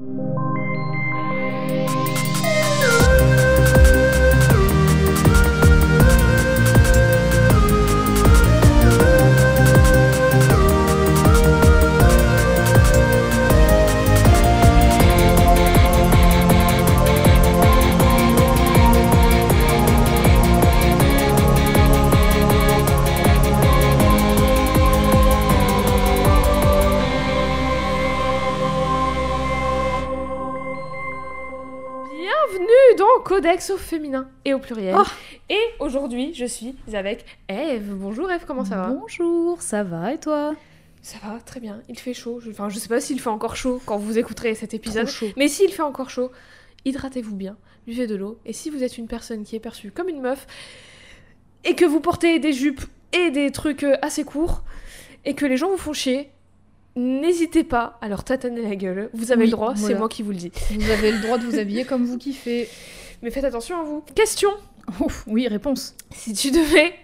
you. Au féminin et au pluriel. Oh. Et aujourd'hui, je suis avec Eve. Bonjour Eve, comment ça va? Bonjour, ça va et toi? Ça va, très bien. Il fait chaud. Enfin, je sais pas s'il fait encore chaud quand vous écouterez cet épisode. Trop chaud. Mais s'il fait encore chaud, hydratez-vous bien, buvez de l'eau. Et si vous êtes une personne qui est perçue comme une meuf et que vous portez des jupes et des trucs euh, assez courts et que les gens vous font chier, n'hésitez pas à leur tataner la gueule. Vous avez Oui, le droit, c'est moi qui vous le dis. Vous avez le droit de vous habiller comme vous kiffez. Mais faites attention à vous. Question Ouf, oui, réponse. Si tu devais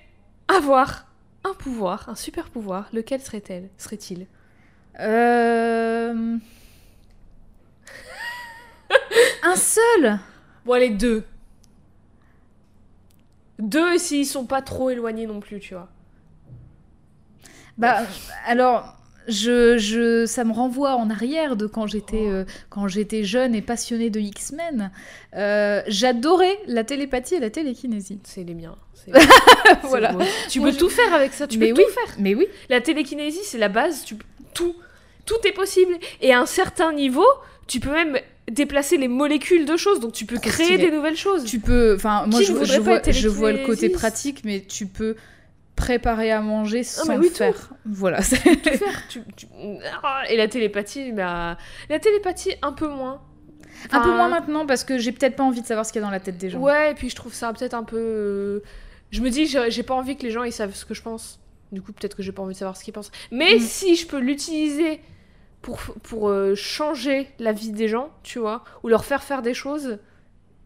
avoir un pouvoir, un super pouvoir, lequel serait-elle Serait-il? Euh... Un seul Bon, allez, deux. Deux s'ils sont pas trop éloignés non plus, tu vois. Bah, alors, je, je, ça me renvoie en arrière de quand j'étais euh, quand j'étais jeune et passionnée de X-Men. Euh, J'adorais la télépathie et la télékinésie. C'est les miens. Voilà. Tu Moi, peux je- tout faire avec ça, tu Mais peux oui. tout faire. Mais oui, La télékinésie, c'est la base, tu... tout. Tout est possible. Et à un certain niveau, tu peux même déplacer les molécules de choses, donc tu peux Trop créer des nouvelles choses. tu peux. Enfin, moi, je, vois, être je vois le côté pratique, mais tu peux préparer à manger sans le oui, tout. faire. Voilà. c'est- tout faire. Tu- tu- Ah, Et la télépathie, bah... la télépathie, un peu moins. Un peu moins maintenant parce que j'ai peut-être pas envie de savoir ce qu'il y a dans la tête des gens. Ouais, et puis je trouve ça peut-être un peu. Je me dis, j'ai pas envie que les gens ils savent ce que je pense. Du coup, peut-être que j'ai pas envie de savoir ce qu'ils pensent. Mais Mm. si je peux l'utiliser pour, pour euh, changer la vie des gens, tu vois, ou leur faire faire des choses,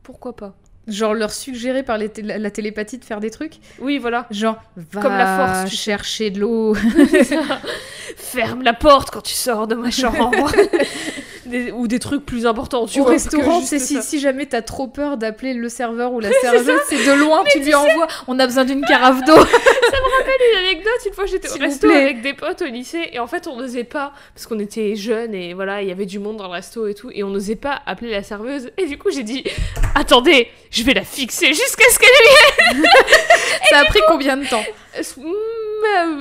pourquoi pas? Genre leur suggérer par les la, télépathie de faire des trucs. Oui, voilà. Genre, va Comme la force, tu chercher de l'eau. Ferme la porte quand tu sors de ma chambre. Des- ou des trucs plus importants, tu Au vois. restaurant, c'est si, ça. si jamais t'as trop peur d'appeler le serveur ou la serveuse, c'est de loin, tu lui envoies. On a besoin d'une carafe d'eau. une anecdote, une fois j'étais au resto avec des potes au lycée et en fait on n'osait pas, parce qu'on était jeunes et voilà, il y avait du monde dans le resto et tout, et on n'osait pas appeler la serveuse. Et du coup j'ai dit, attendez, je vais la fixer jusqu'à ce qu'elle Ça a pris combien de temps? Ait mm,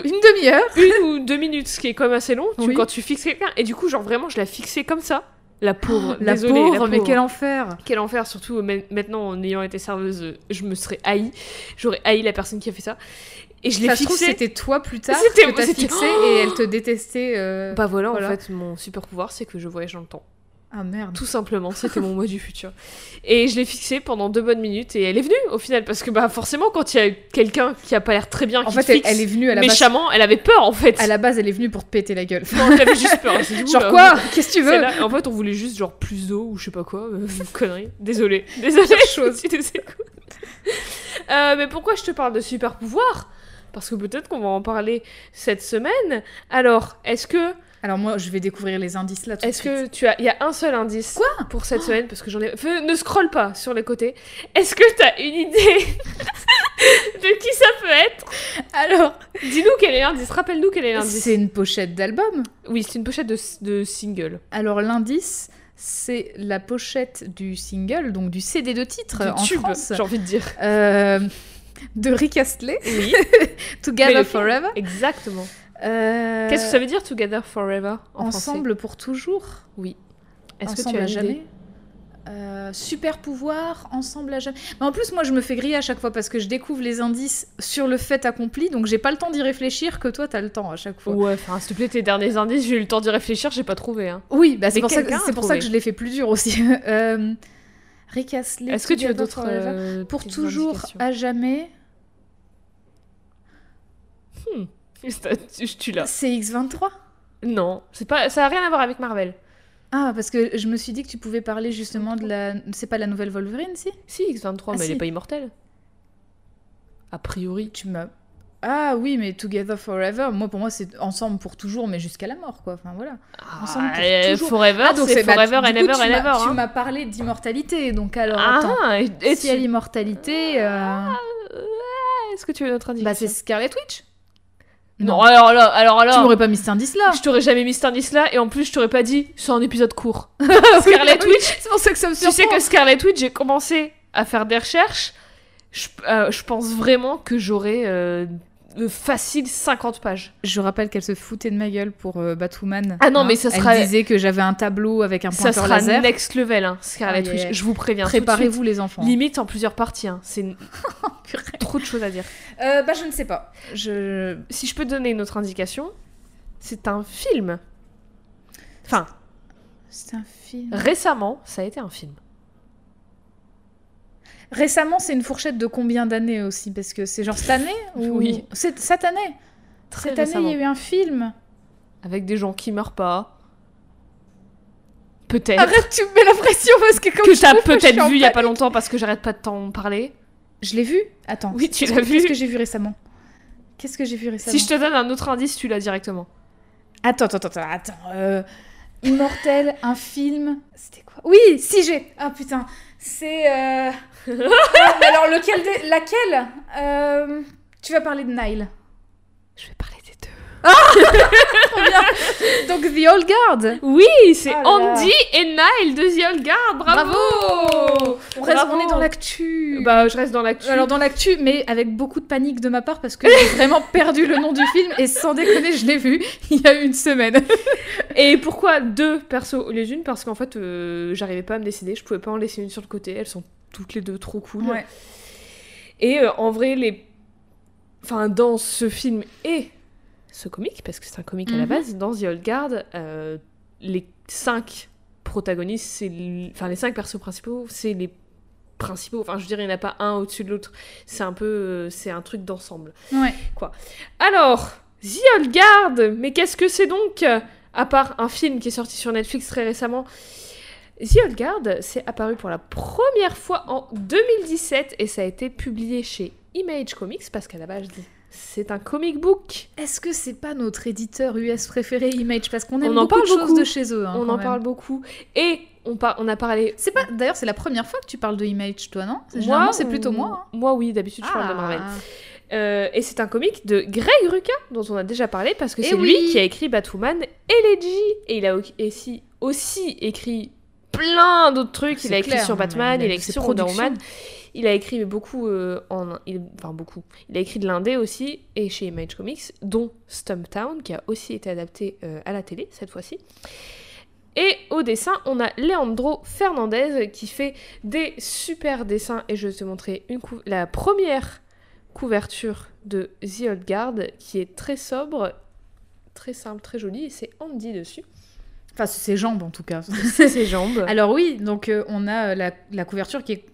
Une demi-heure. une ou deux minutes, ce qui est quand même assez long, tu, Oui. quand tu fixes quelqu'un. Et du coup, genre vraiment, je la fixais comme ça. La pauvre, Oh, La désolée, pauvre, la mais pauvre. quel enfer. Quel enfer, surtout ma- maintenant en ayant été serveuse, je me serais haï. J'aurais haï la personne qui a fait ça. Et je l'ai fixé. c'était toi plus tard C'était- que t'as fixé et elle te détestait. euh, Bah voilà, Voilà. en fait, mon super pouvoir, c'est que je voyage dans le temps. Ah merde. Tout simplement, c'était mon moi du futur. Et je l'ai fixé pendant deux bonnes minutes et elle est venue au final parce que bah forcément quand il y a quelqu'un qui a pas l'air très bien En qui fait, te elle, fixe elle est venue à la base. méchamment, elle avait peur en fait. À la base, elle est venue pour te péter la gueule. Non, elle avait juste peur. dit, Genre Oula, quoi Qu'est-ce que tu veux là. En fait, on voulait juste genre plus d'eau ou je sais pas quoi, euh, connerie. Désolée, désolée. chose. tu. Euh, mais pourquoi je te parle de super pouvoir Parce que peut-être qu'on va en parler cette semaine. Alors, est-ce que Alors moi, je vais découvrir les indices là Est-ce que tu as. Il y a un seul indice Quoi pour cette semaine, parce que j'en ai. Ne scrolle pas sur les côtés. Est-ce que tu as une idée de qui ça peut être? Alors, Dis-nous quel est l'indice. Rappelle-nous quel est l'indice. c'est une pochette d'album. Oui, c'est une pochette de, de single. Alors l'indice, c'est la pochette du single, donc du CD de titre Du en tube, France, j'ai envie de dire. euh, de Rick Astley, Oui, Together Forever. exactement. Euh, Qu'est-ce que ça veut dire Together Forever en Ensemble pour toujours? français Est-ce que tu as jamais. Euh, super pouvoir, ensemble à jamais. Mais en plus, moi, je me fais griller à chaque fois parce que je découvre les indices sur le fait accompli, donc j'ai pas le temps d'y réfléchir que toi, t'as le temps à chaque fois. Ouais, enfin, s'il te plaît, tes derniers indices, j'ai eu le temps d'y réfléchir, j'ai pas trouvé. Hein. Oui, bah c'est pour, ça que, pour ça je l'ai fait plus dur aussi. euh, Rick Astley, Est-ce que tu as d'autres. Euh, Pour toujours, à jamais, tu, tu l'as. c'est X23? Non, c'est pas, ça a rien à voir avec Marvel. Ah, parce que je me suis dit que tu pouvais parler justement de la... C'est pas la nouvelle Wolverine, si? Si, X23, Ah, mais elle si. est pas immortelle. A priori. Tu m'as... Ah oui, mais Together Forever, moi pour moi c'est ensemble pour toujours, mais jusqu'à la mort quoi. Enfin voilà. Ensemble pour Ah, toujours. Forever, Ah, donc c'est bah, Forever du and ever and ever. Tu hein. m'as parlé d'immortalité, donc alors attends. Ah, et, et Si à tu- l'immortalité, euh, Est-ce que tu veux notre bah indication c'est Scarlet Witch. Non, alors là, alors Tu là, m'aurais pas mis cet indice là. je t'aurais jamais mis cet indice-là, et en plus, je t'aurais pas dit, c'est un épisode court. Scarlet Witch, C'est pour ça que ça me tu sais surprend. que Scarlet Witch, j'ai commencé à faire des recherches. Je, euh, je pense vraiment que j'aurais euh, euh, facile 50 pages. Je rappelle qu'elle se foutait de ma gueule pour euh, Batwoman. Ah non, mais ça Elle sera- disait que j'avais un tableau avec un Ça pointeur sera laser. next level, hein, Scarlet Witch. Je vous préviens. Préparez-vous les enfants. Limite en plusieurs parties. hein. C'est une- trop de choses à dire. Euh, bah je ne sais pas. Je... Si je peux donner une autre indication, c'est un film. Enfin, C'est un film. récemment, ça a été un film. Récemment, c'est une fourchette de combien d'années aussi Parce que c'est genre cette année ou... Oui. C'est cette année. Très cette année, il y a eu un film. Avec des gens qui meurent pas. Peut-être. Arrête, tu me mets la pression parce que comme que je t'as trouve que je suis peut-être en vu il y a pa- pas longtemps parce que j'arrête pas de t'en parler. Je l'ai vu Attends. Oui, tu l'as vu. Qu'est-ce que j'ai vu récemment Qu'est-ce que j'ai vu récemment Si je te donne un autre indice, tu l'as directement. Attends, attends, attends, attends. euh, Immortel, un film. C'était quoi? Oui, si j'ai. Ah putain, c'est. euh, mais alors lequel des- Laquelle Euh, Tu vas parler de Nile. Je vais parler des deux. Donc The Old Guard. Oui, c'est Oh là. Andy et Nile de The Old Guard. Bravo, On, reste, Bravo. on est dans l'actu. Bah, je reste dans l'actu. Alors dans l'actu, mais avec beaucoup de panique de ma part parce que j'ai vraiment perdu le nom du film et sans déconner, je l'ai vu il y a une semaine. Et pourquoi deux persos au lieu d'une? Parce qu'en fait, euh, j'arrivais pas à me décider. Je pouvais pas en laisser une sur le côté. Elles sont toutes les deux trop cool. Ouais. Et euh, en vrai, les. Enfin, dans ce film et ce comic, parce que c'est un comic à la Mhm. base, dans The Old Guard, euh, les cinq protagonistes, c'est. l- Enfin, les cinq persos principaux, c'est les principaux. Enfin, je dirais, il n'y en a pas un au-dessus de l'autre. C'est un peu. euh, c'est un truc d'ensemble. Ouais. Alors, The Old Guard, mais qu'est-ce que c'est donc À part un film qui est sorti sur Netflix très récemment? The Old Guard, c'est apparu pour la première fois en 2017 et ça a été publié chez Image Comics parce qu'à la base, c'est un comic book. Est-ce que c'est pas notre éditeur US préféré Image? Parce qu'on aime On en beaucoup parle de choses de chez eux. hein, on en même. parle beaucoup. Et on, par- on a parlé. C'est pas d'ailleurs c'est la première fois que tu parles de Image toi non? Généralement c'est plutôt moi. hein. Moi, oui, d'habitude, je parle de Marvel. Ah. Euh, et c'est un comic de Greg Rucka, dont on a déjà parlé, parce que Eh c'est lui qui a écrit Batwoman et Leggy. Et il a au- aussi, aussi écrit plein d'autres trucs. Il a écrit clair, sur mais Batman, il a écrit sur Wonder. Woman. Il a écrit beaucoup euh, en... il- Enfin, beaucoup. Il a écrit de l'indé aussi, et chez Image Comics, dont Stumptown, qui a aussi été adapté euh, à la télé, cette fois-ci. Et au dessin, on a Leandro Fernandez qui fait des super dessins. Et je vais te montrer une cou- la première couverture de The Old Guard qui est très sobre, très simple, très jolie. Et c'est Andy dessus. Enfin c'est ses jambes en tout cas. C'est ses jambes. Alors oui donc euh, on a euh, la, la couverture qui est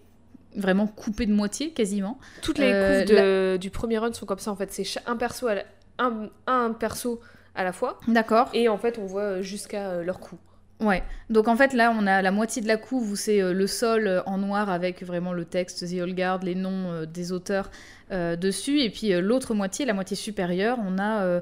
vraiment coupée de moitié quasiment. Toutes les Euh, couves de- du premier run sont comme ça en fait. C'est un perso à la, un, un perso à la fois. D'accord. Et en fait, on voit jusqu'à euh, leur cou. Ouais. Donc en fait là on a la moitié de la couve où c'est le sol en noir avec vraiment le texte The Old Guard, les noms des auteurs euh, dessus et puis l'autre moitié, la moitié supérieure, on a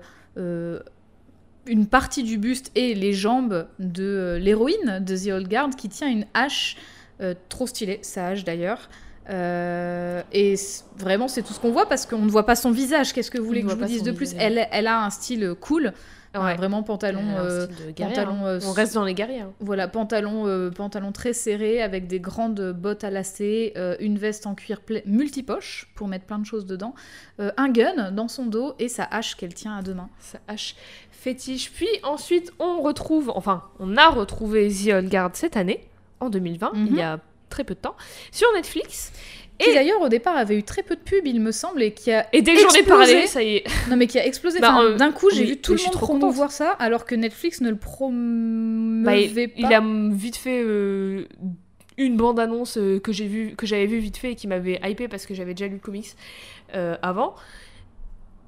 une partie du buste et les jambes de euh, l'héroïne de The Old Guard qui tient une hache euh, trop stylée, sa hache d'ailleurs. Euh, et vraiment c'est tout ce qu'on voit parce qu'on ne voit pas son visage. Qu'est-ce que vous voulez que je vous dise de plus? elle, elle a un style cool, un vraiment pantalon. Euh, pantalon, hein. euh, On reste dans les guerriers. hein. voilà, pantalon, euh, pantalon très serré avec des grandes bottes à lacets, euh, une veste en cuir multipoche pour mettre plein de choses dedans, euh, un gun dans son dos et sa hache qu'elle tient à deux mains. sa hache fétiche. Puis ensuite, on retrouve, enfin, on a retrouvé The Old Guard cette année, en 2020, Mhm. il y a très peu de temps, sur Netflix. Qui Et- d'ailleurs au départ avait eu très peu de pubs, il me semble, et qui a Et dès que j'en ai Explosé. parlé, ça y est. non mais qui a explosé. Bah, Enfin, euh, D'un coup, j'ai vu tout le monde trop promouvoir ça, alors que Netflix ne le Bah, il, pas. il a vite fait euh, une bande-annonce euh, que j'ai vu, que j'avais vu vite fait et qui m'avait hypé parce que j'avais déjà lu le comics euh, avant.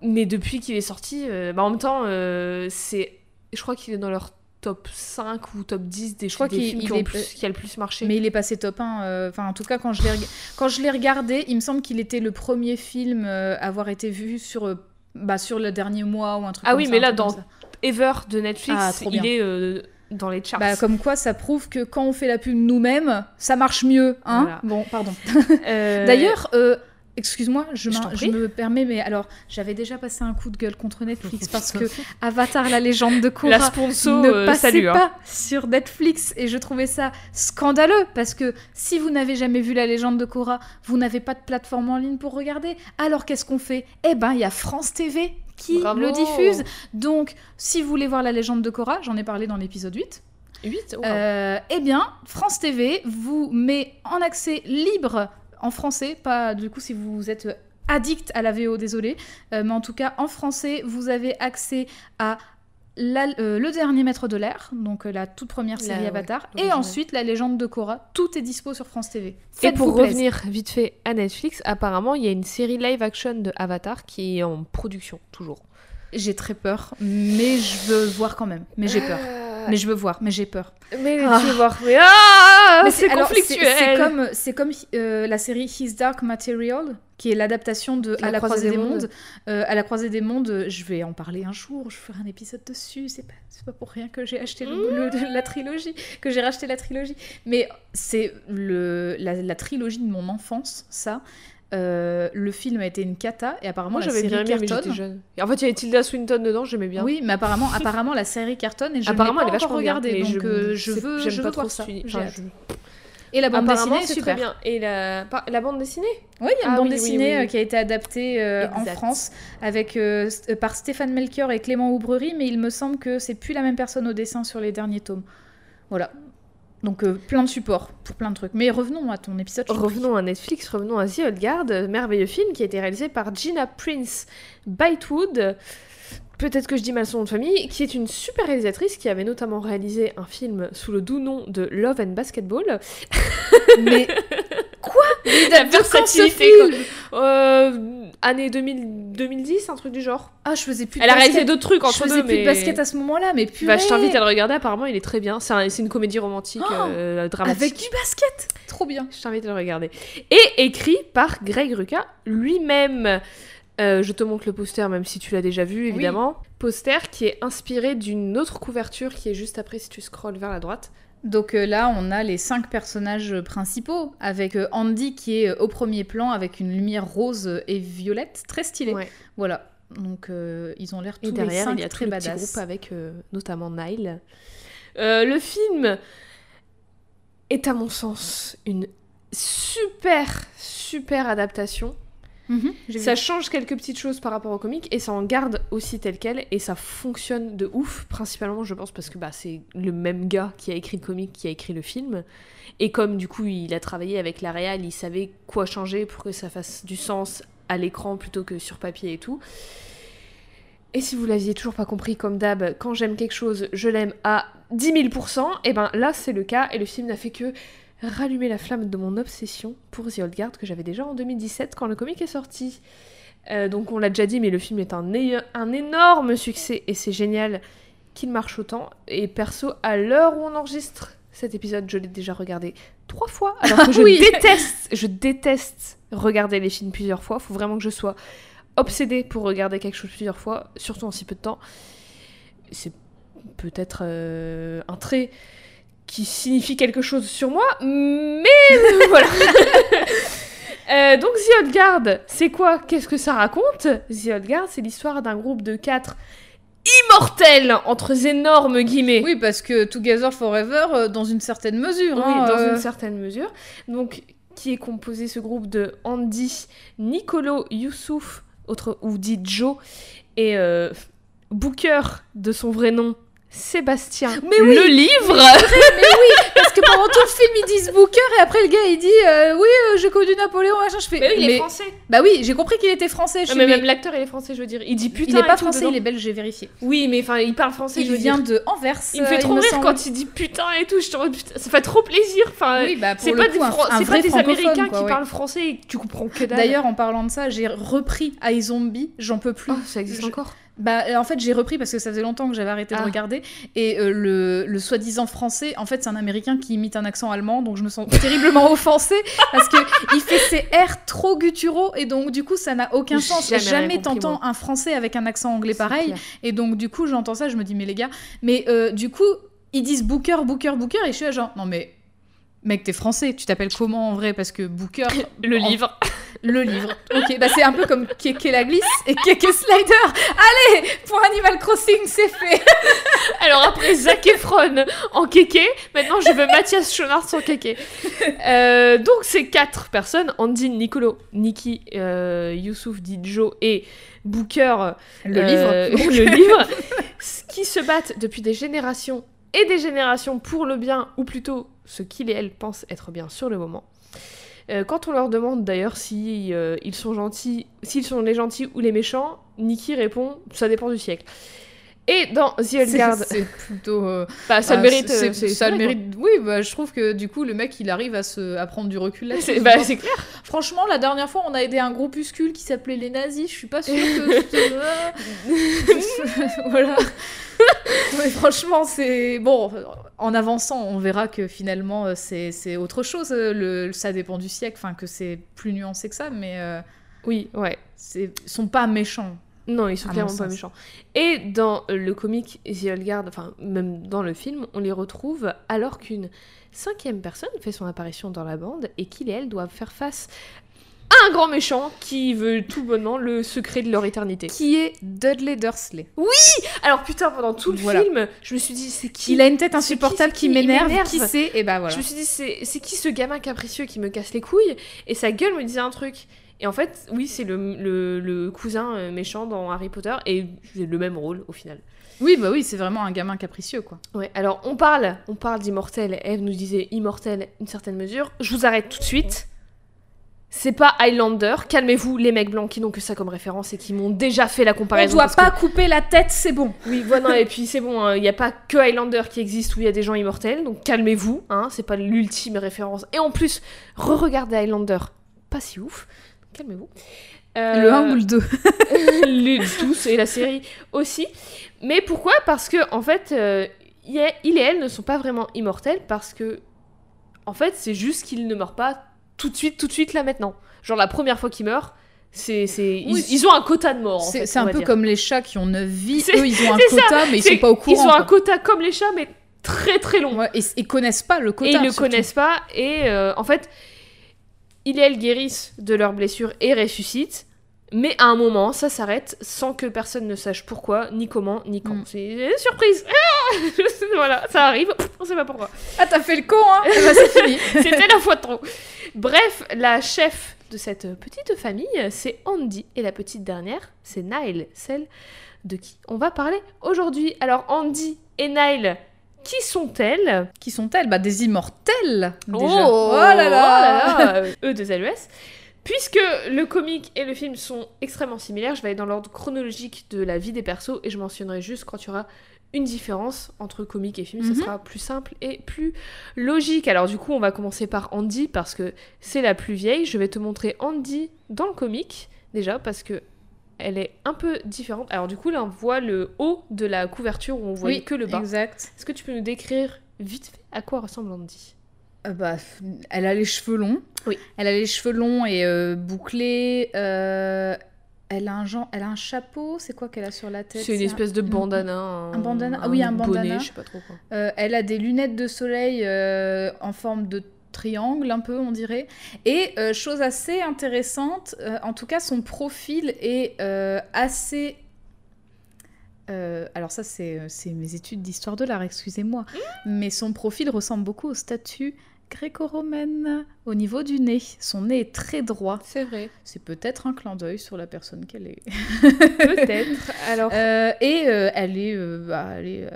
Mais depuis qu'il est sorti, euh, bah, en même temps, euh, c'est, je crois qu'il est dans leur top 5 ou top 10 des, Je crois des qu'il- films il qui, ont est- plus- qui a le plus marché. Mais il est passé top 1. euh, Enfin, en tout cas, quand je l'ai reg- quand je l'ai regardé, il me semble qu'il était le premier film à avoir été vu sur Bah, sur le dernier mois ou un truc Ah comme oui, ça, mais là, dans-. Ever de Netflix, Ah, il est dans les charts. Bah, comme quoi, ça prouve que quand on fait la pub nous-mêmes, ça marche mieux. Hein Voilà. Bon, pardon. D'ailleurs, excuse-moi, je, me permets, mais alors, j'avais déjà passé un coup de gueule contre Netflix parce que Avatar, la légende de Korra, ne euh, passait salut. hein. pas sur Netflix et je trouvais ça scandaleux parce que si vous n'avez jamais vu la légende de Korra, vous n'avez pas de plateforme en ligne pour regarder. Alors qu'est-ce qu'on fait? Eh ben, il y a France TV qui Bravo. le diffuse. Donc, si vous voulez voir la légende de Korra, j'en ai parlé dans l'épisode 8. 8 Euh, eh bien, France TV vous met en accès libre en français, pas du coup si vous êtes addict à la VO, désolé, euh, mais en tout cas en français, vous avez accès à la- euh, le dernier maître de l'air, donc euh, la toute première série Avatar, et ensuite la légende de Korra. Tout est dispo sur France TV. Et pour revenir vite fait à Netflix, apparemment, il y a une série live action de Avatar qui est en production, toujours. j'ai très peur, mais je veux voir quand même. Mais j'ai peur. Mais je veux voir, mais j'ai peur. Mais Ah. tu veux voir. Mais ah Mais C'est conflictuel C'est comme, c'est comme euh, la série His Dark Material, qui est l'adaptation de La À la croisée, des, mondes. mondes. Euh, à la croisée des mondes, je vais en parler un jour, je ferai un épisode dessus. C'est pas, pas pour rien que j'ai acheté le- le- la trilogie, que j'ai racheté la trilogie. Mais c'est le, la, la trilogie de mon enfance, ça. Euh, le film a été une cata et apparemment Moi, la j'avais série bien cartonne. jeune. En fait, il y avait Tilda Swinton dedans, j'aimais bien. Oui, mais apparemment, apparemment la série cartonne et je apparemment, l'ai elle pas est encore regardée, donc je, euh, je veux, je veux voir ça. Enfin, je- Et la bande dessinée est super. très bien. Et la, la bande dessinée Oui, il y a une Ah bande oui, dessinée oui. euh, qui a été adaptée euh, en. France avec, par Stéphane Melchior et Clément Oubrerie, mais il me semble que c'est plus la même personne au dessin sur les derniers tomes. Voilà. Donc euh, plein de supports pour plein de trucs. Mais revenons à ton épisode. Revenons à Netflix, revenons à The Old Guard, euh, merveilleux film qui a été réalisé par Gina Prince Bytewood. Peut-être que je dis mal son nom de famille, qui est une super réalisatrice qui avait notamment réalisé un film sous le doux nom de Love and Basketball. Mais La quand ce versatilité, film quoi. Euh, année 2000 2010, un truc du genre. Ah, je faisais plus de Elle a basket. réalisé d'autres trucs Je entre faisais deux, plus mais... de basket à ce moment-là, mais purée. Bah, je t'invite à le regarder, apparemment il est très bien. C'est un- c'est une comédie romantique Oh euh, dramatique. Avec du basket Trop bien. Je t'invite à le regarder. Et écrit par Greg Rucka lui-même. Euh, je te montre le poster, même si tu l'as déjà vu, évidemment. Poster qui est inspiré d'une autre couverture qui est juste après si tu scrolles vers la droite. Donc euh, là, on a les cinq personnages principaux, avec euh, Andy qui est euh, au premier plan, avec une lumière rose et violette, très stylée. Ouais. Voilà. Donc ils ont l'air tous Et les derrière, cinq il y a très petit badass. groupe avec notamment Nile. Le film est, à mon sens, une super, super adaptation. Mhm, Ça vu. change quelques petites choses par rapport au comic et ça en garde aussi tel quel et ça fonctionne de ouf, principalement je pense parce que bah, c'est le même gars qui a écrit le comic qui a écrit le film et comme du coup il a travaillé avec la réal, il savait quoi changer pour que ça fasse du sens à l'écran plutôt que sur papier et tout. Et si vous l'aviez toujours pas compris, comme d'hab, quand j'aime quelque chose, je l'aime à 10 000%, et ben là c'est le cas, et le film n'a fait que rallumer la flamme de mon obsession pour The Old Guard que j'avais déjà en 2017 quand le comic est sorti. Euh, donc on l'a déjà dit, mais le film est un, énorme succès, et c'est génial qu'il marche autant. Et perso, à l'heure où on enregistre cet épisode, je l'ai déjà regardé trois fois, alors que je Oui. déteste, je déteste regarder les films plusieurs fois. Faut vraiment que je sois obsédée pour regarder quelque chose plusieurs fois, surtout en si peu de temps. C'est peut-être euh, un trait qui signifie quelque chose sur moi, mais voilà. Euh, donc The Old Guard, c'est quoi? Qu'est-ce que ça raconte? The Old Guard, c'est l'histoire d'un groupe de quatre immortels entre énormes guillemets. Oui, parce que Together Forever, euh, dans une certaine mesure. Oui, hein, dans euh, une certaine mesure. Donc, qui est composé ce groupe de Andy, Nicolo, Youssouf, autre, ou dit Joe, et euh, Booker, de son vrai nom, Sébastien. Mais oui, le livre Parce que pendant tout le film, ils disent Booker et après le gars il dit euh, Oui, euh, j'ai connu Napoléon, machin. Je fais. Mais oui, il est mais- français. Bah oui, j'ai compris qu'il était français. Je Ah, fais, mais mais même l'acteur, il est français, je veux dire. Il dit putain. il est pas français, dedans. il est belge, j'ai vérifié. Oui, mais enfin, il parle français, je Il veux vient dire. de Anvers. Il me euh, fait trop me rire semble. quand il dit putain et tout. Je te putain, ça fait trop plaisir. Enfin, Oui, bah c'est pas, coup, des, un, Fran- un c'est vrai pas des francophone, Américains quoi, qui ouais. parlent français et tu comprends que dalle. D'ailleurs, en parlant de ça, j'ai repris iZombie, j'en peux plus. Oh, ça existe Je- encore Bah, euh, en fait, j'ai repris parce que ça faisait longtemps que j'avais arrêté de Ah. regarder. Et euh, le, le soi-disant français, en fait, c'est un américain qui imite un accent allemand. Donc, je me sens terriblement offensée parce que il fait ses R trop gutturaux. Et donc, du coup, ça n'a aucun sens. jamais t'entends un français avec un accent anglais pareil. clair. Et donc, du coup, j'entends ça, je me dis, mais les gars. Mais euh, du coup, ils disent Booker, Booker, Booker. Et je suis là, genre, non, mais. Mec, t'es français, tu t'appelles comment en vrai? Parce que Booker. Le en- livre. Le livre. Ok, bah c'est un peu comme Keke la glisse et Keke Slider. Allez, pour Animal Crossing, c'est fait. Alors après Zac Efron en kéké, maintenant je veux Mathias Schoenaerts en kéké. Euh, donc c'est quatre personnes, Andy, Nicolo, Nikki, euh, Youssouf, Dijo et Booker, Le euh, livre. le livre, qui se battent depuis des générations et des générations pour le bien, ou plutôt ce qu'ils et elles pensent être bien sur le moment. Euh, quand on leur demande d'ailleurs si euh, ils sont gentils, s'ils sont les gentils ou les méchants, Nikki répond ça dépend du siècle. Et dans The C'est Guard, c'est plutôt. euh, bah, ça le mérite. ça le mérite. Oui, bah, je trouve que du coup, le mec, il arrive à, se, à prendre du recul là C'est bah, c'est clair. Franchement, la dernière fois, on a aidé un groupuscule qui s'appelait les nazis. Je suis pas sûre que. voilà. Mais franchement, c'est. Bon, en avançant, on verra que finalement, euh, c'est autre chose. euh, Le, ça dépend du siècle, enfin, que c'est plus nuancé que ça, mais. euh, Oui, ouais. c'est sont pas méchants. Non, ils sont clairement pas méchants. Et dans le comic The Old Guard, enfin même dans le film, on les retrouve alors qu'une cinquième personne fait son apparition dans la bande et qu'il et elle doivent faire face à un grand méchant qui veut tout bonnement le secret de leur éternité. Qui est Dudley Dursley Alors putain, pendant tout le Voilà. film, je me suis dit c'est qui Il a une tête insupportable qui, m'énerve. Qui c'est Et bah voilà. Je me suis dit c'est qui ce gamin capricieux qui me casse les couilles et sa gueule me disait un truc. Et en fait, oui, c'est le, le- le cousin euh, méchant dans Harry Potter et le même rôle au final. Oui, bah oui, c'est vraiment un gamin capricieux, quoi. Ouais, alors on parle, on parle d'immortel. Eve nous disait immortel une certaine mesure. Je vous arrête tout de suite. C'est pas Highlander. Calmez-vous, les mecs blancs qui n'ont que ça comme référence et qui m'ont déjà fait la On comparaison. doit parce pas couper la tête, c'est bon. Oui, voilà. et puis c'est bon. Il n'y a pas que Highlander qui existe où il y a des gens immortels. Donc calmez-vous. Hein, c'est pas l'ultime référence. Et en plus, re-regardez Highlander. Pas si ouf. Calmez-vous. Euh, Le 1 ou le 2 les tous et la série aussi. Mais pourquoi? Parce que en fait, euh, il et il et elle ne sont pas vraiment immortels parce que en fait, c'est juste qu'ils ne meurent pas tout de suite, tout de suite là maintenant. Genre la première fois qu'ils meurent, c'est c'est ils, Oui, ils ont un quota de mort. en C'est fait, c'est un peu dire. comme les chats qui ont 9 vies. Eux, ils ont un ça, quota, mais ils sont pas au courant. Ils ont un quota comme les chats, mais très très long. Ouais, et connaissent pas le quota. et ils le surtout. connaissent pas. Et euh, en fait, ils guérissent de leurs blessures et ressuscitent. Mais à un moment, ça s'arrête sans que personne ne sache pourquoi, ni comment, ni quand. Mm. C'est surprise. Ah voilà, ça arrive. On sait pas pourquoi. Ah, t'as fait le con, hein ben, C'est fini. C'était la fois trop. Bref, la chef de cette petite famille, c'est Andy. Et la petite dernière, c'est Nile, celle de qui on va parler aujourd'hui. Alors, Andy et Nile, qui sont-elles? Qui sont-elles? Bah, des immortels, déjà. Oh, là là, oh là là, euh, Eux de LES. Puisque le comic et le film sont extrêmement similaires, je vais aller dans l'ordre chronologique de la vie des persos et je mentionnerai juste quand il y aura une différence entre comic et film, Mhm. ça sera plus simple et plus logique. Alors du coup, on va commencer par Andy parce que c'est la plus vieille. Je vais te montrer Andy dans le comic déjà parce que elle est un peu différente. Alors du coup, là, on voit le haut de la couverture où on voit Oui, que le bas. Exact. Est-ce que tu peux nous décrire vite fait à quoi ressemble Andy? Bah, f- elle a les cheveux longs. Oui. Elle a les cheveux longs et euh, bouclés. euh, elle, a un genre, elle a un chapeau. C'est quoi qu'elle a sur la tête? C'est une un- espèce de bandana. un bandana? Ah oui, un bonnet, bandana. je sais pas trop quoi. Euh, elle a des lunettes de soleil euh, en forme de triangle, un peu, on dirait. Et euh, chose assez intéressante, euh, en tout cas, son profil est euh, assez. euh, alors ça, c'est c'est mes études d'histoire de l'art, excusez-moi. Mais son profil ressemble beaucoup aux statues gréco-romaines au niveau du nez. Son nez est très droit. C'est vrai. C'est peut-être un clin d'œil sur la personne qu'elle est. Peut-être. Alors, Euh, et euh, elle est, euh, bah, elle est,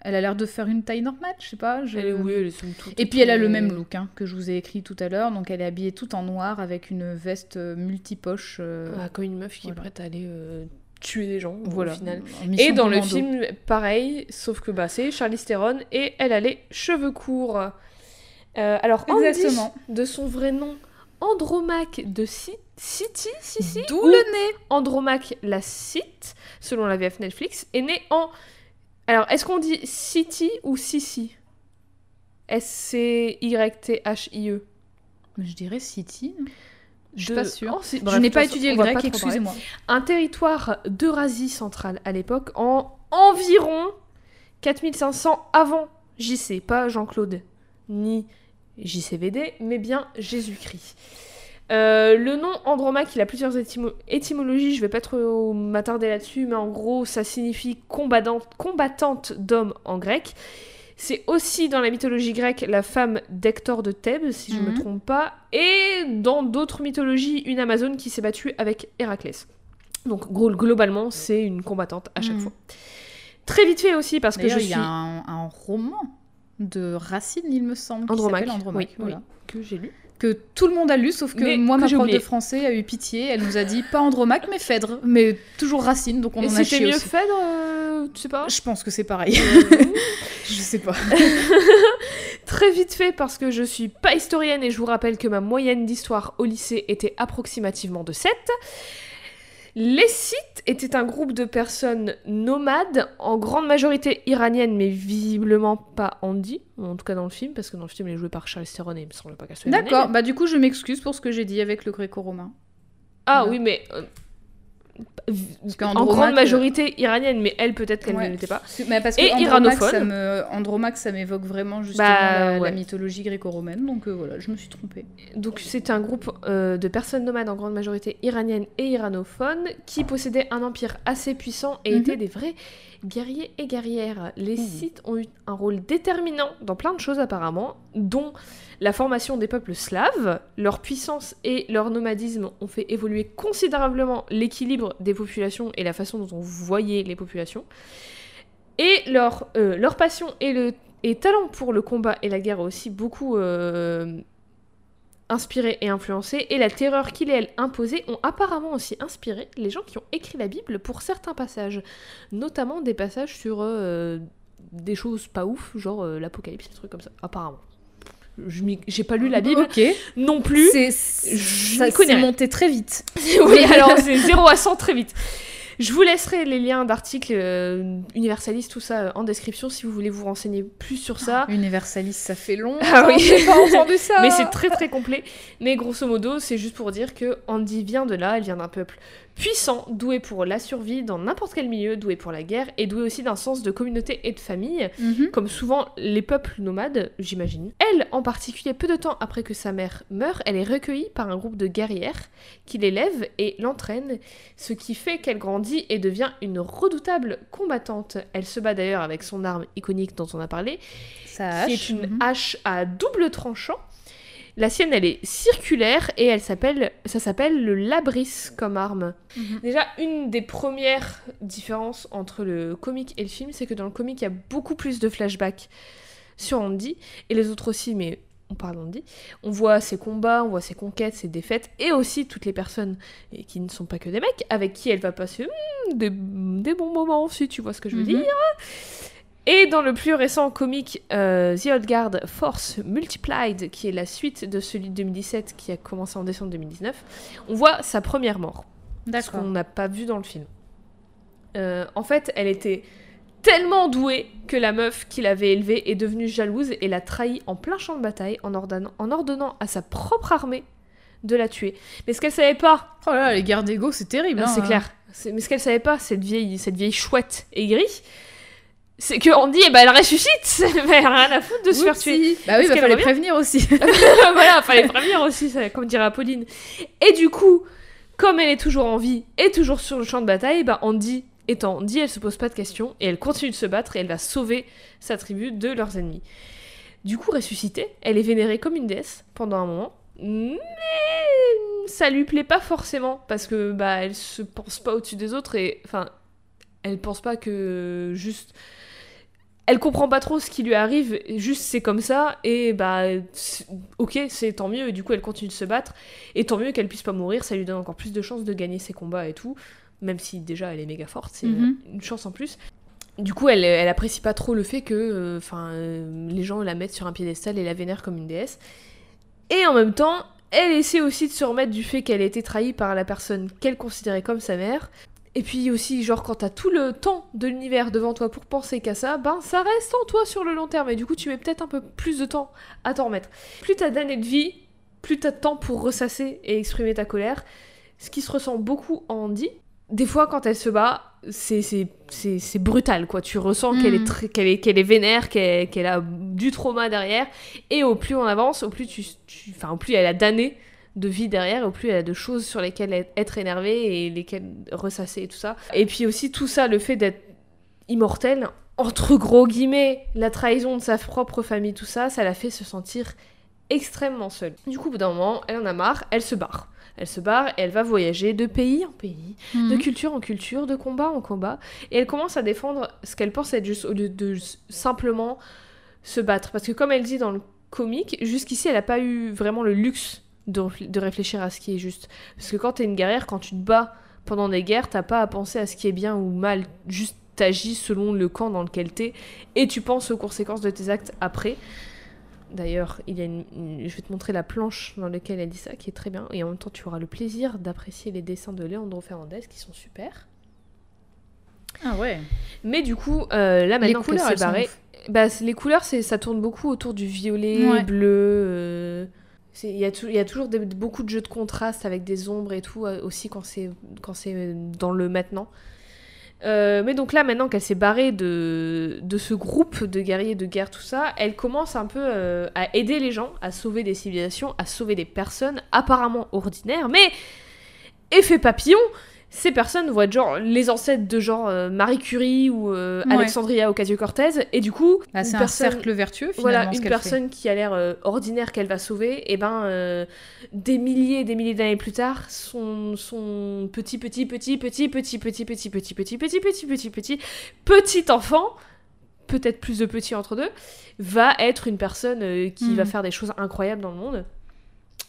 elle a l'air de faire une taille normale, je sais pas. je- elle est, oui, elle est Et puis elle a le même look hein, que je vous ai écrit tout à l'heure, donc elle est habillée tout en noir avec une veste multipoche. Ah, comme une meuf qui Voilà. est prête à aller tuer des gens voilà. au final. Et dans le film, pareil, sauf que bah, c'est Charlize Theron et elle a les cheveux courts. Euh, alors, Andy, Exactement. de son vrai nom, Andromaque de City, D'où le nez? Andromaque la cite, selon la VF Netflix, est né en. Alors, est-ce qu'on dit City ou Sissi? S-C-Y-T-H-I-E Je dirais City. Je suis De- pas sûre. Oh, je n'ai pas étudié le grec, excusez-moi. Un territoire d'Eurasie centrale à l'époque, en environ 4500 avant JC, pas Jean-Claude, ni JCVD, mais bien Jésus-Christ. Euh, le nom Andromaque, il a plusieurs étymo- étymologies, je vais pas trop m'attarder là-dessus, mais en gros, ça signifie combattante, combattante d'homme en grec. C'est aussi dans la mythologie grecque la femme d'Hector de Thèbes, si je ne me Mhm. trompe pas, et dans d'autres mythologies, une Amazone qui s'est battue avec Héraclès. Donc globalement, c'est une combattante à chaque Mhm. fois. Très vite fait aussi, parce que je il suis... y a un, un roman de Racine, il me semble, Andromaque, Andromaque. oui, voilà. oui, que j'ai lu. Que tout le monde a lu, sauf que Mais moi, que ma prof oublié. de français a eu pitié. Elle nous a dit pas Andromaque, mais Phèdre. Mais toujours Racine, donc on Et en a c'était chié mieux aussi. Phèdre, euh, tu sais pas? Je pense que c'est pareil. je sais pas. Très vite fait parce que je suis pas historienne et je vous rappelle que ma moyenne d'histoire au lycée était approximativement de 7. Les Scythes étaient un groupe de personnes nomades, en grande majorité iraniennes, mais visiblement pas Andy, en tout cas dans le film, parce que dans le film elle est jouée par Charles Theron et il me semble pas qu'elle soit. D'accord, bah du coup, je m'excuse pour ce que j'ai dit avec le gréco-romain. Ah Voilà. oui, mais euh, en grande majorité iranienne, mais elle peut-être qu'elle Ouais. ne l'était pas. Mais parce que Et iranophone. ça me... Andromaque, ça m'évoque vraiment justement Bah, la, mythologie gréco-romaine, donc euh, voilà, je me suis trompée. Donc c'est un groupe euh, de personnes nomades en grande majorité iraniennes et iranophones qui possédaient un empire assez puissant et Mhm. étaient des vrais guerriers et guerrières. Les Mhm. Scythes ont eu un rôle déterminant dans plein de choses apparemment, dont la formation des peuples slaves, leur puissance et leur nomadisme ont fait évoluer considérablement l'équilibre des populations et la façon dont on voyait les populations. Et leur, euh, leur passion et, le, et talent pour le combat et la guerre ont aussi beaucoup euh, inspiré et influencé, et la terreur qu'il et elle imposait ont apparemment aussi inspiré les gens qui ont écrit la Bible pour certains passages, notamment des passages sur euh, des choses pas ouf, genre euh, l'Apocalypse, des trucs comme ça, apparemment. J'ai pas lu la Bible non plus. C'est monté très vite. oui, alors c'est 0 à 100 très vite. Je vous laisserai les liens d'articles euh, universalistes, tout ça euh, en description si vous voulez vous renseigner plus sur ça. Universaliste, ça fait long. Ah oui. j'ai pas entendu ça. Mais c'est très très complet. Mais grosso modo, c'est juste pour dire que Andy vient de là, elle vient d'un peuple puissant, doué pour la survie dans n'importe quel milieu, doué pour la guerre et doué aussi d'un sens de communauté et de famille, Mhm. comme souvent les peuples nomades, j'imagine. Elle, en particulier, peu de temps après que sa mère meurt, elle est recueillie par un groupe de guerrières qui l'élève et l'entraîne, ce qui fait qu'elle grandit et devient une redoutable combattante. Elle se bat d'ailleurs avec son arme iconique dont on a parlé, Ça qui hache. est une Mhm. hache à double tranchant. La sienne, elle est circulaire et elle s'appelle, ça s'appelle le labris comme arme. Mhm. Déjà, une des premières différences entre le comic et le film, c'est que dans le comic, il y a beaucoup plus de flashbacks sur Andy et les autres aussi, mais on parle d'Andy. On voit ses combats, on voit ses conquêtes, ses défaites et aussi toutes les personnes et qui ne sont pas que des mecs avec qui elle va passer hmm, des, des bons moments aussi, tu vois ce que je veux Mhm. dire. Et dans le plus récent comic euh, The Old Guard Force Multiplied, qui est la suite de celui de 2017 qui a commencé en décembre 2019, on voit sa première mort. Ce qu'on n'a pas vu dans le film. Euh, en fait, elle était tellement douée que la meuf qui l'avait élevée est devenue jalouse et l'a trahie en plein champ de bataille en ordonnant, en ordonnant à sa propre armée de la tuer. Mais ce qu'elle savait pas, Oh là là, les guerres d'ego, c'est terrible. hein. c'est clair, mais ce qu'elle savait pas, cette vieille, cette vieille chouette aigrie, c'est que Andy, eh ben, elle ressuscite, mais elle a rien à foutre de se faire Oupsie. tuer. Bah oui, bah qu'elle fallait prévenir aussi. voilà, fallait prévenir aussi, ça, comme dirait Apolline. Et du coup, comme elle est toujours en vie et toujours sur le champ de bataille, bah Andy étant Andy, elle se pose pas de questions et elle continue de se battre et elle va sauver sa tribu de leurs ennemis. Du coup, ressuscitée, elle est vénérée comme une déesse pendant un moment, mais ça lui plaît pas forcément parce que bah elle se pense pas au-dessus des autres et enfin elle pense pas que juste elle comprend pas trop ce qui lui arrive, juste c'est comme ça, et bah ok, c'est tant mieux, et du coup elle continue de se battre, et tant mieux qu'elle puisse pas mourir, ça lui donne encore plus de chances de gagner ses combats et tout, même si déjà elle est méga forte, c'est Mhm. une chance en plus. Du coup, elle, elle apprécie pas trop le fait que euh, euh, les gens la mettent sur un piédestal et la vénèrent comme une déesse. Et en même temps, Elle essaie aussi de se remettre du fait qu'elle a été trahie par la personne qu'elle considérait comme sa mère. Et puis aussi, genre, quand t'as tout le temps de l'univers devant toi pour penser qu'à ça, ben ça reste en toi sur le long terme. Et du coup, tu mets peut-être un peu plus de temps à t'en remettre. Plus t'as d'années de vie, plus t'as de temps pour ressasser et exprimer ta colère. Ce qui se ressent beaucoup en Andy. Des fois, quand elle se bat, c'est, c'est, c'est, c'est brutal, quoi. Tu ressens qu'elle est, Mm. qu'elle est, qu'elle est vénère, qu'elle, qu'elle a du trauma derrière. Et au plus on avance, au plus, tu, tu- enfin, au plus elle a d'années de vie derrière, au plus elle a de choses sur lesquelles être- énervée et lesquelles ressasser et tout ça. Et puis aussi tout ça, le fait d'être immortel, entre gros guillemets, la trahison de sa propre famille, tout ça, ça la fait se sentir extrêmement seule. Du coup, au bout d'un moment, elle en a marre, elle se barre. Elle se barre et elle va voyager de pays en pays, de Mhm. culture en culture, de combat en combat. Et elle commence à défendre ce qu'elle pense être juste au lieu de simplement se battre. Parce que comme elle dit dans le comique, jusqu'ici, elle n'a pas eu vraiment le luxe de, réfl- de réfléchir à ce qui est juste. Parce que quand t'es une guerrière, quand tu te bats pendant des guerres, t'as pas à penser à ce qui est bien ou mal. Juste t'agis selon le camp dans lequel t'es et tu penses aux conséquences de tes actes après. D'ailleurs, il y a une, une- je vais te montrer la planche dans laquelle elle dit ça, qui est très bien. Et en même temps, tu auras le plaisir d'apprécier les dessins de Leandro Fernandez, qui sont super. Ah ouais. Mais du coup, euh, là maintenant sont barrée, ouf. bah, c'est- les couleurs, c'est, ça tourne beaucoup autour du violet, Ouais. bleu. euh, c'est- Il y, a toujours beaucoup de jeux de contraste avec des ombres et tout, euh, aussi quand c'est, euh, dans le maintenant. Euh, mais donc là, maintenant qu'elle s'est barrée de, de ce groupe de guerriers de guerre, tout ça, elle commence un peu à aider les gens, à sauver des civilisations, à sauver des personnes apparemment ordinaires, mais effet papillon, ces personnes vont être genre les ancêtres de genre euh, Marie Curie ou euh, Ouais. Alexandria Ocasio-Cortez, et du coup, une c'est un personne- cercle vertueux finalement. voilà, une qu'elle fait. personne qui a l'air euh, ordinaire qu'elle va sauver, et ben euh, des milliers et des milliers d'années plus tard, son, son petit petit petit petit petit petit petit petit petit petit petit petit petit petit enfant, peut-être plus de petits entre deux, va être une personne euh, qui Mhm. va faire des choses incroyables dans le monde.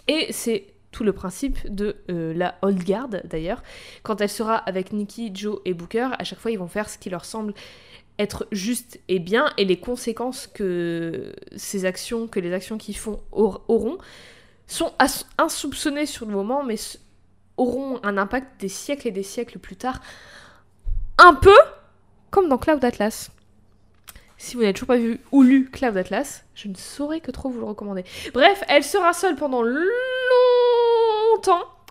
Et c'est tout le principe de euh, la Old Guard d'ailleurs. Quand elle sera avec Nikki, Joe et Booker, à chaque fois ils vont faire ce qui leur semble être juste et bien et les conséquences que ces actions, que les actions qu'ils font aur- auront, sont insoupçonnées sur le moment, mais auront un impact des siècles et des siècles plus tard. Un peu comme dans Cloud Atlas. Si vous n'avez toujours pas vu ou lu Cloud Atlas, je ne saurais que trop vous le recommander. Bref, elle sera seule pendant longtemps,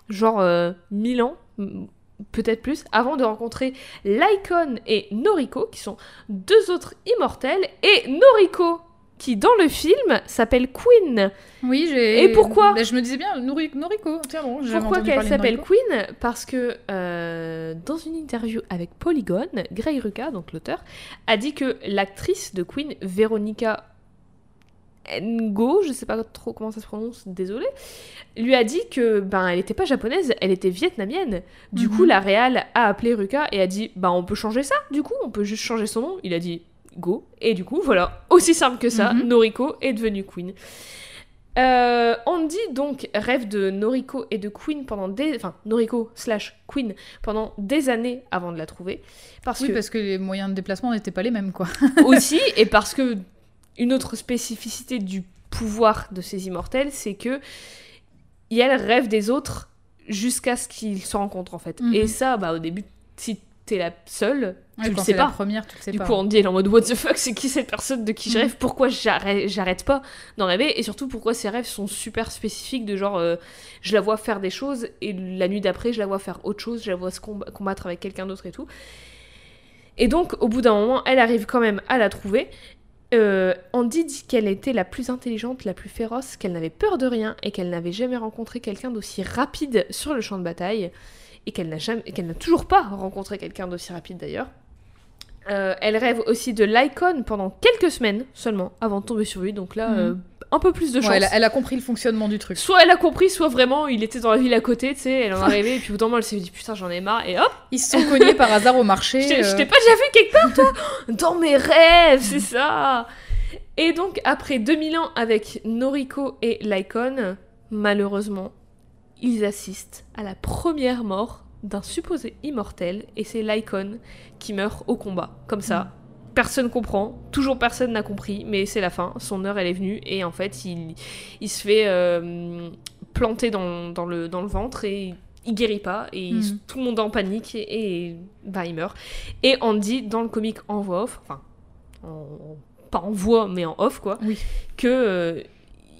genre euh, 1000 ans, m- peut-être plus, avant de rencontrer Lycon et Noriko, qui sont deux autres immortels, et Noriko, qui dans le film s'appelle Queen. Oui, j'ai. Et pourquoi Bah, Je me disais bien, Nori- Noriko. Tiens, bon, Pourquoi qu'elle s'appelle. Queen? Parce que euh, dans une interview avec Polygon, Grey Ruka, donc l'auteur, a dit que l'actrice de Queen, Veronica Ngo, je sais pas trop comment ça se prononce, désolée, lui a dit que ben elle était pas japonaise, elle était vietnamienne. Du Mhm. coup, la réal a appelé Ruka et a dit bah on peut changer ça. Du coup, on peut juste changer son nom. Il a dit go et du coup voilà, aussi simple que ça, Mhm. Noriko est devenue Queen. Euh, Andy donc rêve de Noriko et de Queen pendant des enfin Noriko slash Queen pendant des années avant de la trouver parce Oui, que parce que les moyens de déplacement n'étaient pas les mêmes, quoi. aussi et parce que une autre spécificité du pouvoir de ces immortels c'est que elle rêve des autres jusqu'à ce qu'ils se rencontrent en fait Mhm. et ça bah au début si t'es la seule Ouais, tu le sais c'est la pas première, tu le sais du pas. coup, elle est en mode What the fuck, c'est qui cette personne de qui je Mhm. rêve? Pourquoi j'arrête, j'arrête pas d'en rêver? Et surtout, pourquoi ces rêves sont super spécifiques De genre, euh, je la vois faire des choses et la nuit d'après, je la vois faire autre chose, je la vois se comb- combattre avec quelqu'un d'autre et tout. Et donc, au bout d'un moment, elle arrive quand même à la trouver. Euh, Andy dit qu'elle était la plus intelligente, la plus féroce, qu'elle n'avait peur de rien et qu'elle n'avait jamais rencontré quelqu'un d'aussi rapide sur le champ de bataille et qu'elle n'a jamais, qu'elle n'a toujours pas rencontré quelqu'un d'aussi rapide d'ailleurs. Euh, elle rêve aussi de l'icon pendant quelques semaines seulement avant de tomber sur lui, donc là Mhm. euh, un peu plus de Ouais, chance. elle, a, elle a compris le fonctionnement du truc. Soit elle a compris, soit vraiment il était dans la ville à côté, tu sais, elle en est arrivée et puis au bout d'un moment elle s'est dit putain j'en ai marre et hop, Ils se sont cognés par hasard au marché. je t'ai- euh, t'ai pas déjà vu quelque part toi Dans mes rêves, c'est ça Et donc après 2000 ans avec Noriko et Lycon, malheureusement, ils assistent à la première mort d'un supposé immortel et c'est Lycon qui meurt au combat, comme ça. Personne comprend, toujours personne n'a compris, mais c'est la fin, son heure elle est venue et en fait il, il se fait euh, planté dans, dans le, dans le ventre et il guérit pas et Mhm. tout le monde est en panique et, et bah, il meurt. Et Andy, dans le comic en voix off, enfin, en- pas en voix mais en off quoi, Oui. que euh,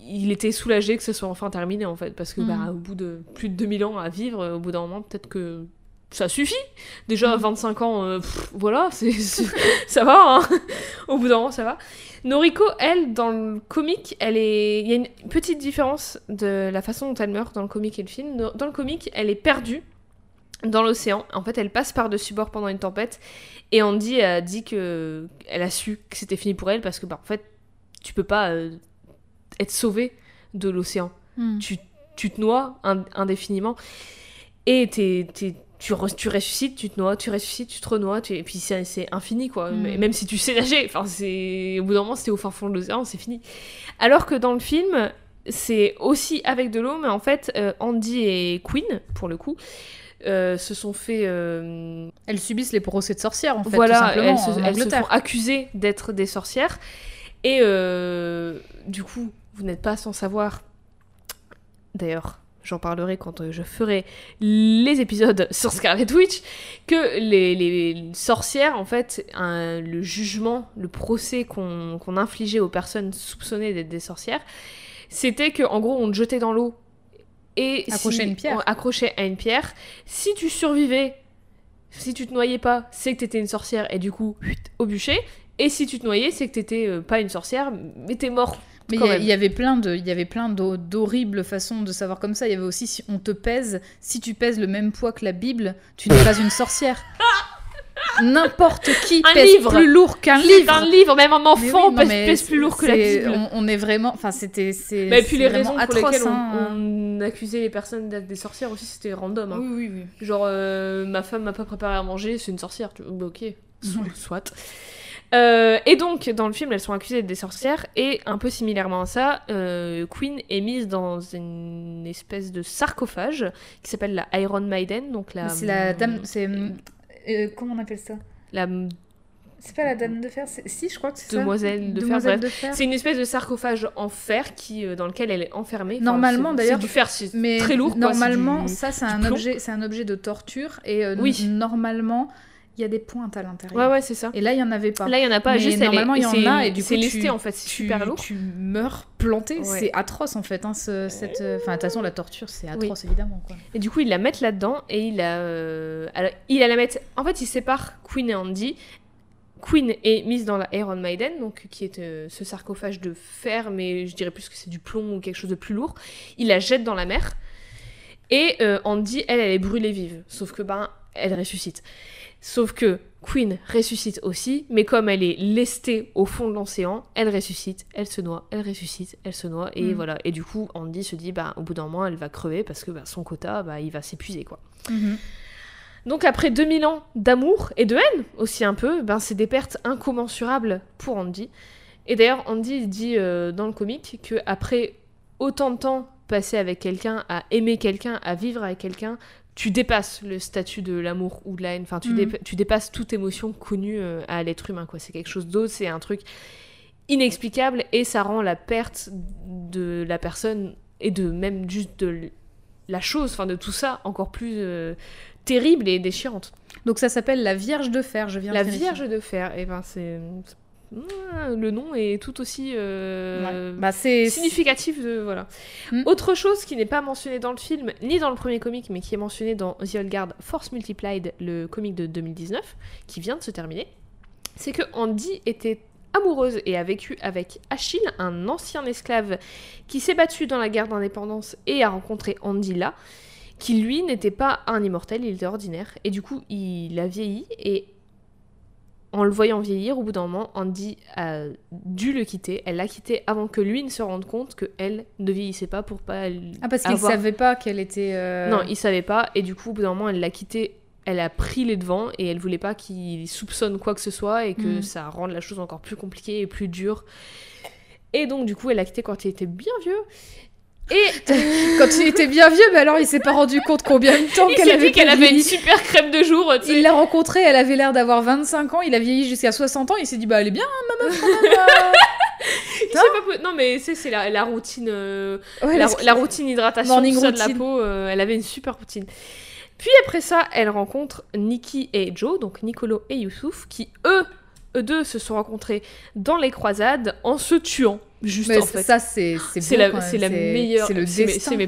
il était soulagé que ce soit enfin terminé en fait parce que bah, au bout de plus de 2000 ans à vivre, au bout d'un moment peut-être que ça suffit. Déjà à Mhm. 25 ans, euh, pff, voilà, c'est, ça va. hein. au bout d'un moment, ça va. Noriko, elle, dans le comic, elle est. Il y a une petite différence de la façon dont elle meurt dans le comic et le film. Dans le comic, elle est perdue dans l'océan. En fait, elle passe par-dessus bord pendant une tempête. Et Andy a dit que. Elle a su que c'était fini pour elle parce que, bah, en fait, tu peux pas euh, être sauvée de l'océan. Hmm. Tu, tu te noies ind- indéfiniment. Et t'es- t'es- tu, re- tu ressuscites, tu te noies, tu ressuscites, tu te renoies, tu- et puis c'est c'est infini quoi. Mm. Mais- Même si tu sais nager, enfin c'est au bout d'un moment c'était au fin fond de l'océan, c'est fini. Alors que dans le film, c'est aussi avec de l'eau, mais en fait euh, Andy et Queen pour le coup euh, se sont fait euh, Elles subissent les procès de sorcières, en fait, voilà, tout elles se, elles se Angleterre. font accuser d'être des sorcières. Et du coup, vous n'êtes pas sans savoir. D'ailleurs, j'en parlerai quand euh, je ferai les épisodes sur Scarlet Witch, que les, les sorcières, en fait, un- le jugement, le procès qu'on infligeait aux personnes soupçonnées d'être des sorcières, c'était que en gros, on te jetait dans l'eau et Accroché si- à une pierre. on- accroché à une pierre. Si tu survivais, si tu te noyais pas, c'est que t'étais une sorcière et du coup, au bûcher. Et si tu te noyais, c'est que t'étais euh, pas une sorcière, mais t'es mort. Mais il y, avait plein de, il y avait plein d'ho- d'horribles façons de savoir comme ça. Il y avait aussi si on te pèse, si tu pèses le même poids que la Bible, tu n'es pas une sorcière. N'importe qui Un pèse livre. plus lourd qu'un livre. un livre, même un Mais oui, enfant pèse, mais pèse plus lourd que la Bible. On, on est vraiment, enfin c'était, c'est. Bah, et puis les raisons pour atroce, lesquelles on, hein. on accusait les personnes d'être des sorcières aussi, c'était random. hein. Oui, oui, oui. Genre, euh, ma femme m'a pas préparé à manger, c'est une sorcière. Tu... bah, ok, soit. Euh, et donc, dans le film, elles sont accusées d'être des sorcières, et un peu similairement à ça, euh, Queen est mise dans une espèce de sarcophage qui s'appelle la Iron Maiden, donc la. C'est la dame, c'est euh, comment on appelle ça? La C'est pas la dame de fer, si je crois que c'est ça. demoiselle de fer. Demoiselle bref. de fer. C'est une espèce de sarcophage en fer qui, euh, dans lequel elle est enfermée. Enfin, Normalement, c'est- d'ailleurs, C'est du fer, c'est Mais très lourd. quoi, Normalement, c'est du- ça c'est un objet, c'est un objet de torture et euh, Oui. normalement il y a des pointes à l'intérieur. Ouais, ouais, c'est ça. Et là il y en avait pas. Là, il y en a pas. Mais juste, normalement, il y en a, et du coup, lesté, tu- en fait. C'est tu, super lourd. tu meurs planté, Ouais. c'est atroce en fait. Hein, ce- cette, euh, enfin de toute façon la torture c'est atroce évidemment. Quoi. Et du coup, ils la mettent là-dedans et il a, euh, alors, il la mettre. En fait, il sépare Queen et Andy. Queen est mise dans la Iron Maiden, donc qui est euh, ce sarcophage de fer, mais je dirais plus que c'est du plomb ou quelque chose de plus lourd. Il la jette dans la mer. Et euh, Andy, elle, elle est brûlée vive. Sauf que, ben, elle ressuscite. Sauf que Queen ressuscite aussi, mais comme elle est lestée au fond de l'océan, elle ressuscite, elle se noie, elle ressuscite, elle se noie, et Mm. voilà. Et du coup, Andy se dit, bah, au bout d'un moment, elle va crever parce que bah, son quota, bah, il va s'épuiser, quoi. Donc après 2000 ans d'amour et de haine aussi un peu, ben c'est des pertes incommensurables pour Andy. Et d'ailleurs Andy dit euh, dans le comic que après autant de temps passé avec quelqu'un, à aimer quelqu'un, à vivre avec quelqu'un, tu dépasses le statut de l'amour ou de la haine. Enfin, tu, dépa- tu dépasses toute émotion connue euh, à l'être humain. quoi. C'est quelque chose d'autre, c'est un truc inexplicable et ça rend la perte de la personne et de même juste de la chose, enfin de tout ça, encore plus euh, terrible et déchirante. Donc ça s'appelle la Vierge de fer. Je viens La de. Vierge de fer, et ben c'est le nom est tout aussi euh, Ouais. Bah significatif de voilà. Mm. Autre chose qui n'est pas mentionné dans le film ni dans le premier comic, mais qui est mentionné dans The Old Guard Force Multiplied, le comic de 2019, qui vient de se terminer, c'est que Andy était amoureuse et a vécu avec Achille, un ancien esclave qui s'est battu dans la guerre d'indépendance et a rencontré Andy là, qui lui n'était pas un immortel, il était ordinaire. Et du coup, il a vieilli et en le voyant vieillir, au bout d'un moment, Andy a dû le quitter. Elle l'a quitté avant que lui ne se rende compte que elle ne vieillissait pas pour pas. ah parce qu'il avoir- savait pas qu'elle était. euh, Non, il savait pas. Et du coup, au bout d'un moment, elle l'a quitté. Elle a pris les devants et elle voulait pas qu'il soupçonne quoi que ce soit et que Mm. ça rende la chose encore plus compliquée et plus dure. Et donc, du coup, elle l'a quitté quand il était bien vieux. Et Quand il était bien vieux, mais alors il s'est pas rendu compte combien de temps il qu'elle s'est avait qu'elle avait une super crème de jour. tu sais. Il l'a rencontrée, elle avait l'air d'avoir 25 ans, il a vieilli jusqu'à 60 ans, il s'est dit bah elle est bien, hein, ma meuf pas Non, mais c'est la, la routine, euh, Ouais, la, routine hydratation Morning de la peau. euh, elle avait une super routine. Puis après ça, elle rencontre Nikki et Joe, donc Nicolo et Youssouf, qui eux, eux deux, se sont rencontrés dans les croisades en se tuant. Juste Mais en fait. ça, c'est c'est la, meilleure. C'est le destin. C'est mes.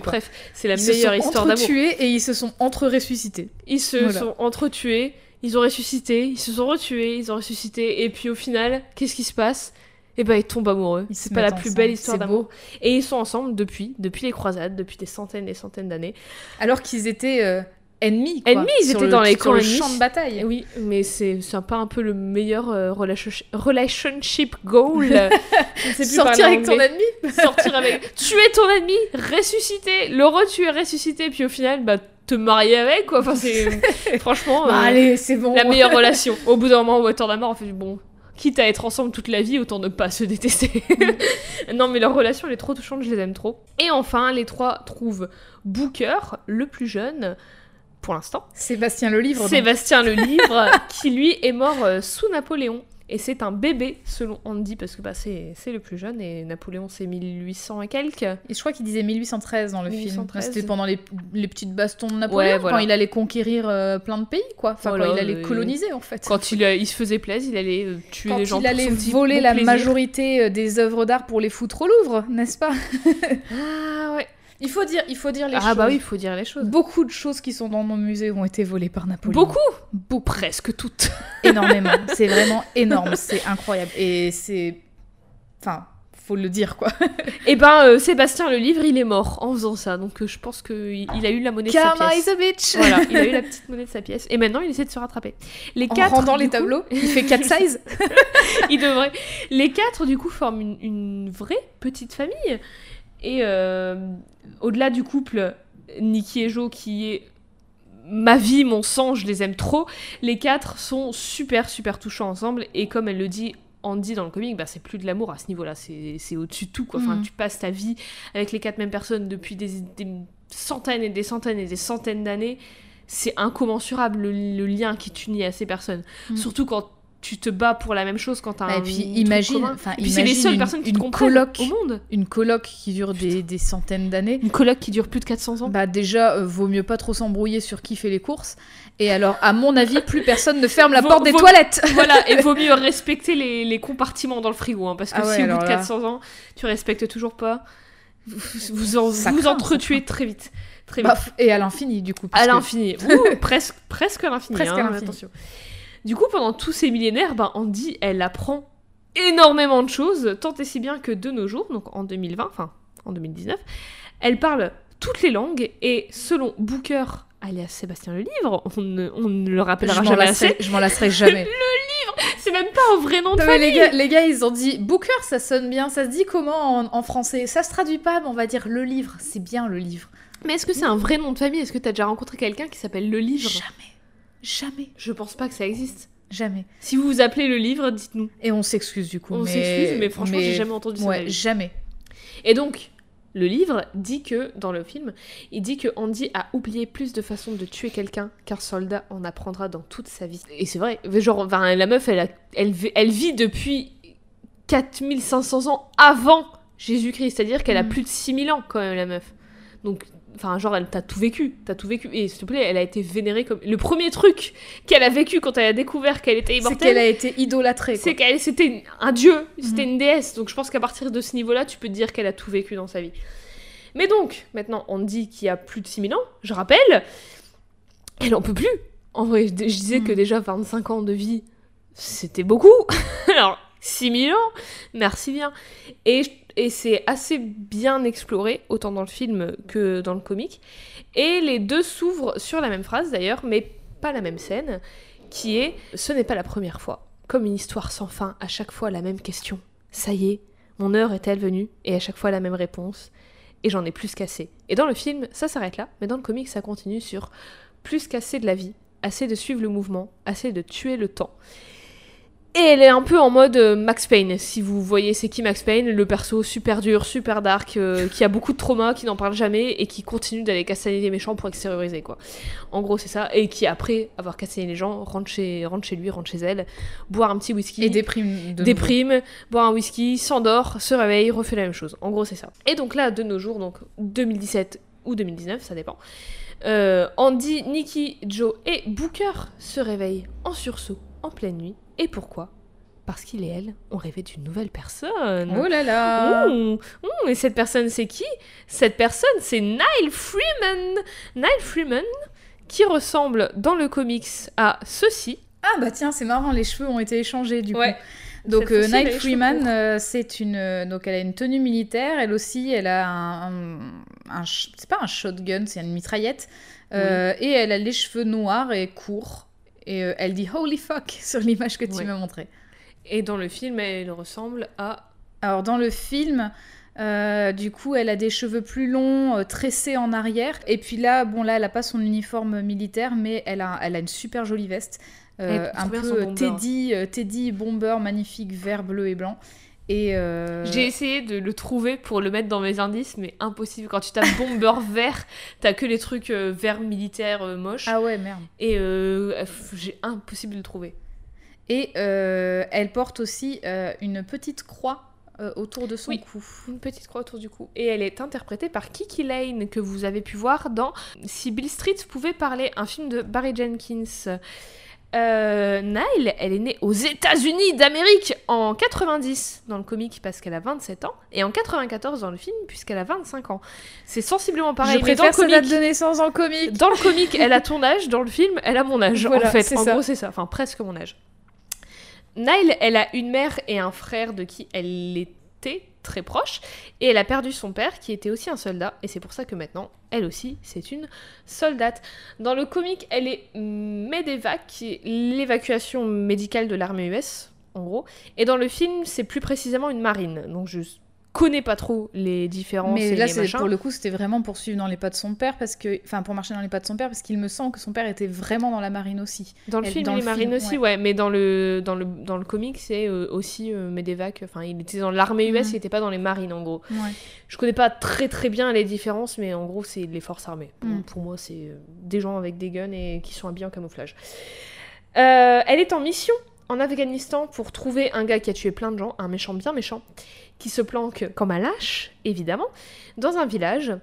C'est la Ils se meilleure sont histoire d'amour. entretués et ils se sont entre-ressuscités. Ils se Voilà. sont entretués, ils ont ressuscité, ils se sont retués, ils ont ressuscité, et puis au final, qu'est-ce qui se passe? Eh ben, ils tombent amoureux. Ils se C'est pas la plus ensemble. belle histoire d'amour. Et ils sont ensemble depuis, depuis les croisades, depuis des centaines et centaines d'années. Alors qu'ils étaient euh, ennemis. Quoi, Ennemis, ils étaient dans les sur camps le ennemis. champ de bataille. Oui, mais c'est pas un peu le meilleur euh, relation- relationship goal. Sortir avec ton ennemi. Sortir avec. Tuer ton ennemi, ressusciter, le retuer, ressusciter, puis au final, bah, te marier avec, quoi. Enfin, c'est. Franchement. Bah, euh, allez, c'est bon. la meilleure relation. Au bout d'un moment, d'amour, on fait bon. Quitte à être ensemble toute la vie, autant ne pas se détester. non, mais leur relation, elle est trop touchante, je les aime trop. Et enfin, les trois trouvent Booker, le plus jeune, pour l'instant. Sébastien le livre. Sébastien le livre, qui lui est mort euh, sous Napoléon. Et c'est un bébé, selon Andy, parce que bah, c'est c'est le plus jeune, et Napoléon, c'est 1800 et quelques. Et je crois qu'il disait 1813 dans le film. 1813. C'était pendant les, les petites bastons de Napoléon, Ouais, voilà. quand il allait conquérir euh, plein de pays, quoi. Enfin, Voilà, quand il allait euh, coloniser, en fait. Quand il, il se faisait plaisir, il allait euh, tuer Quand les gens il allait voler bon la plaisir. majorité des œuvres d'art pour les foutre au Louvre, n'est-ce pas? Ah ouais. Il faut dire, il faut dire les Ah choses. bah oui, il faut dire les choses. Beaucoup de choses qui sont dans nos musées ont été volées par Napoléon. Beaucoup Beaucoup. Presque toutes. Énormément. c'est vraiment énorme. C'est incroyable. Et c'est. Enfin, faut le dire, quoi. Et ben, euh, Sébastien le livre, il est mort en faisant ça. Donc euh, je pense qu'il il a eu la monnaie de sa pièce. is a bitch Voilà, il a eu la petite monnaie de sa pièce. Et maintenant, il essaie de se rattraper. Les En quatre, rendant les coup, tableaux, il fait 4 size. il devrait. Les quatre, du coup, forment une, une vraie petite famille. Et euh, au-delà du couple, Nikki et Joe, qui est ma vie, mon sang, je les aime trop, les quatre sont super, super touchants ensemble. Et comme elle le dit, Andy dans le comic, bah, c'est plus de l'amour à ce niveau-là, c'est au-dessus de tout. Quoi. Enfin, Mhm. Tu passes ta vie avec les quatre mêmes personnes depuis des, des centaines et des centaines et des centaines d'années. C'est incommensurable le, le lien qui t'unit à ces personnes. Mhm. Surtout quand tu te bats pour la même chose quand t'as Et un puis, truc imagine- enfin, Et puis c'est les imagine seules une- personnes qui une te comprennent coloc. au monde. Une coloc qui dure des, des centaines d'années. Une coloc qui dure plus de 400 ans. Bah déjà, euh, vaut mieux pas trop s'embrouiller sur qui fait les courses. Et alors, à mon avis, plus personne ne ferme la Vaut- porte des vaut- toilettes. voilà, et vaut mieux respecter les, les compartiments dans le frigo, hein, parce que Ah ouais, si au bout de là- 400 ans, tu respectes toujours pas, vous vous, en- vous craint, entretuez très vite. Très vite. Bah, et à l'infini, du coup. à que- l'infini. Ouh, presque, presque à l'infini. Presque à hein, l'infini. attention. Du coup, pendant tous ces millénaires, ben, Andy, elle apprend énormément de choses, tant et si bien que de nos jours, donc en 2020, enfin en 2019, elle parle toutes les langues et selon Booker, alias Sébastien le Livre, on ne, on ne le rappellera jamais assez, je m'en lasserai jamais. c'est même pas un vrai nom de mais famille. les, gars, les gars, ils ont dit Booker, ça sonne bien. Ça se dit comment en, en français? Ça se traduit pas, mais on va dire le livre. C'est bien le livre. Mais est-ce que c'est un vrai nom de famille? Est-ce que t'as déjà rencontré quelqu'un qui s'appelle Le Livre? Jamais. Jamais. Je pense pas que ça existe. Jamais. Si vous vous appelez Le Livre, dites-nous. Et on s'excuse du coup. On mais... s'excuse, mais franchement, j'ai jamais entendu ça. Ouais, jamais. Et donc, le livre dit que, dans le film, il dit que Andy a oublié plus de façons de tuer quelqu'un qu'un soldat en apprendra dans toute sa vie. Et c'est vrai, genre, la meuf, elle, a- elle, vit- elle vit depuis 4500 ans avant Jésus-Christ, c'est-à-dire qu'elle a Mm. plus de 6000 ans quand même, la meuf. Donc, enfin, genre, elle t'a tout vécu, t'as tout vécu. Et s'il te plaît, elle a été vénérée comme... Le premier truc qu'elle a vécu quand elle a découvert qu'elle était C'est immortelle, qu'elle a été idolâtrée. c'est qu'elle c'était un dieu, c'était Mhm. une déesse. Donc je pense qu'à partir de ce niveau-là, tu peux te dire qu'elle a tout vécu dans sa vie. Mais donc, maintenant, on dit qu'il y a plus de 6000 ans, je rappelle, elle en peut plus. En vrai, je, disais Mhm. que déjà 25 ans de vie, c'était beaucoup. Alors, 6000 ans, merci bien. Et, et c'est assez bien exploré, autant dans le film que dans le comic. Et les deux s'ouvrent sur la même phrase d'ailleurs, mais pas la même scène, qui est Ce n'est pas la première fois. Comme une histoire sans fin, à chaque fois la même question. Ça y est, mon heure est-elle venue? Et à chaque fois la même réponse. Et j'en ai plus qu'assez. Et dans le film, ça s'arrête là, mais dans le comic, ça continue sur plus qu'assez de la vie, assez de suivre le mouvement, assez de tuer le temps. Et elle est un peu en mode euh, Max Payne, si vous voyez c'est qui Max Payne, le perso super dur, super dark, euh, qui a beaucoup de trauma, qui n'en parle jamais et qui continue d'aller castagner les méchants pour extérioriser quoi. En gros c'est ça, et qui après avoir castagné les gens rentre chez, rentre chez lui, rentre chez elle, boire un petit whisky, Et déprime. De déprime, boire un whisky, s'endort, se réveille, refait la même chose. En gros c'est ça. Et donc là de nos jours, donc 2017 ou 2019, ça dépend. euh, Andy, Nikki, Joe et Booker se réveillent en sursaut en pleine nuit. Et pourquoi? Parce qu'il et elle ont rêvé d'une nouvelle personne. Oh là là. Ouh, ouh, et cette personne, c'est qui? Cette personne, c'est Nile Freeman. Nile Freeman, qui ressemble dans le comics à ceci. Ah bah tiens, c'est marrant, les cheveux ont été échangés du Ouais. coup. Donc euh, cheveux Freeman, euh, c'est une, euh, donc elle a une tenue militaire. Elle aussi, elle a un, c'est pas un shotgun, c'est une mitraillette. Et elle a les cheveux noirs et courts. Et euh, elle dit holy fuck sur l'image que tu Ouais. m'as montrée. Et dans le film, elle ressemble à. Alors dans le film, euh, du coup, elle a des cheveux plus longs, euh, tressés en arrière. Et puis là, bon là, elle a pas son uniforme militaire, mais elle a, elle a une super jolie veste, euh, un peu bomber. Teddy, Teddy bomber magnifique, vert, bleu et blanc. Et euh, J'ai essayé de le trouver pour le mettre dans mes indices, mais impossible. Quand tu tapes bomber vert, t'as que les trucs euh, verts militaires euh, moches. ah ouais merde. Et j'ai impossible de le trouver. Et elle porte aussi une petite croix autour de son Oui. cou. Une petite croix autour du cou. Et elle est interprétée par Kiki Lane, que vous avez pu voir dans Si Bill Street pouvait parler, un film de Barry Jenkins. Euh, Nile, elle est née aux États-Unis d'Amérique en 90 dans le comic parce qu'elle a 27 ans et en 94 dans le film puisqu'elle a 25 ans. C'est sensiblement pareil. Je mais dans préfère le comic, date de naissance en comique. dans le comic, elle a ton âge, dans le film, elle a mon âge. Voilà, en fait, en ça. gros, c'est ça. Enfin, presque mon âge. Nile, elle a une mère et un frère de qui elle était très proche. Et elle a perdu son père, qui était aussi un soldat. Et c'est pour ça que maintenant, elle aussi, c'est une soldate. Dans le comic, elle est MEDEVAC, qui est l'évacuation médicale de l'armée US, en gros. Et dans le film, c'est plus précisément une marine. Donc je connais pas trop les différences Mais et là, les c'est machins. pour le coup, c'était vraiment pour suivre dans les pas de son père, parce que, enfin, pour marcher dans les pas de son père, parce qu'il me semble que son père était vraiment dans la marine aussi. Dans le Elle- film, dans il est le marine film, aussi, ouais. mais dans le, dans le, dans le comic, c'est euh, aussi euh, Medevac. Enfin, il était dans l'armée US, Mhm. il était pas dans les marines, en gros. Ouais. Je connais pas très très bien les différences, mais en gros, c'est les forces armées. Pour, Mhm. pour moi, c'est euh, des gens avec des guns et qui sont habillés en camouflage. Euh, elle est en mission en Afghanistan pour trouver un gars qui a tué plein de gens, un méchant bien méchant, qui se planque comme un lâche, évidemment, dans un village.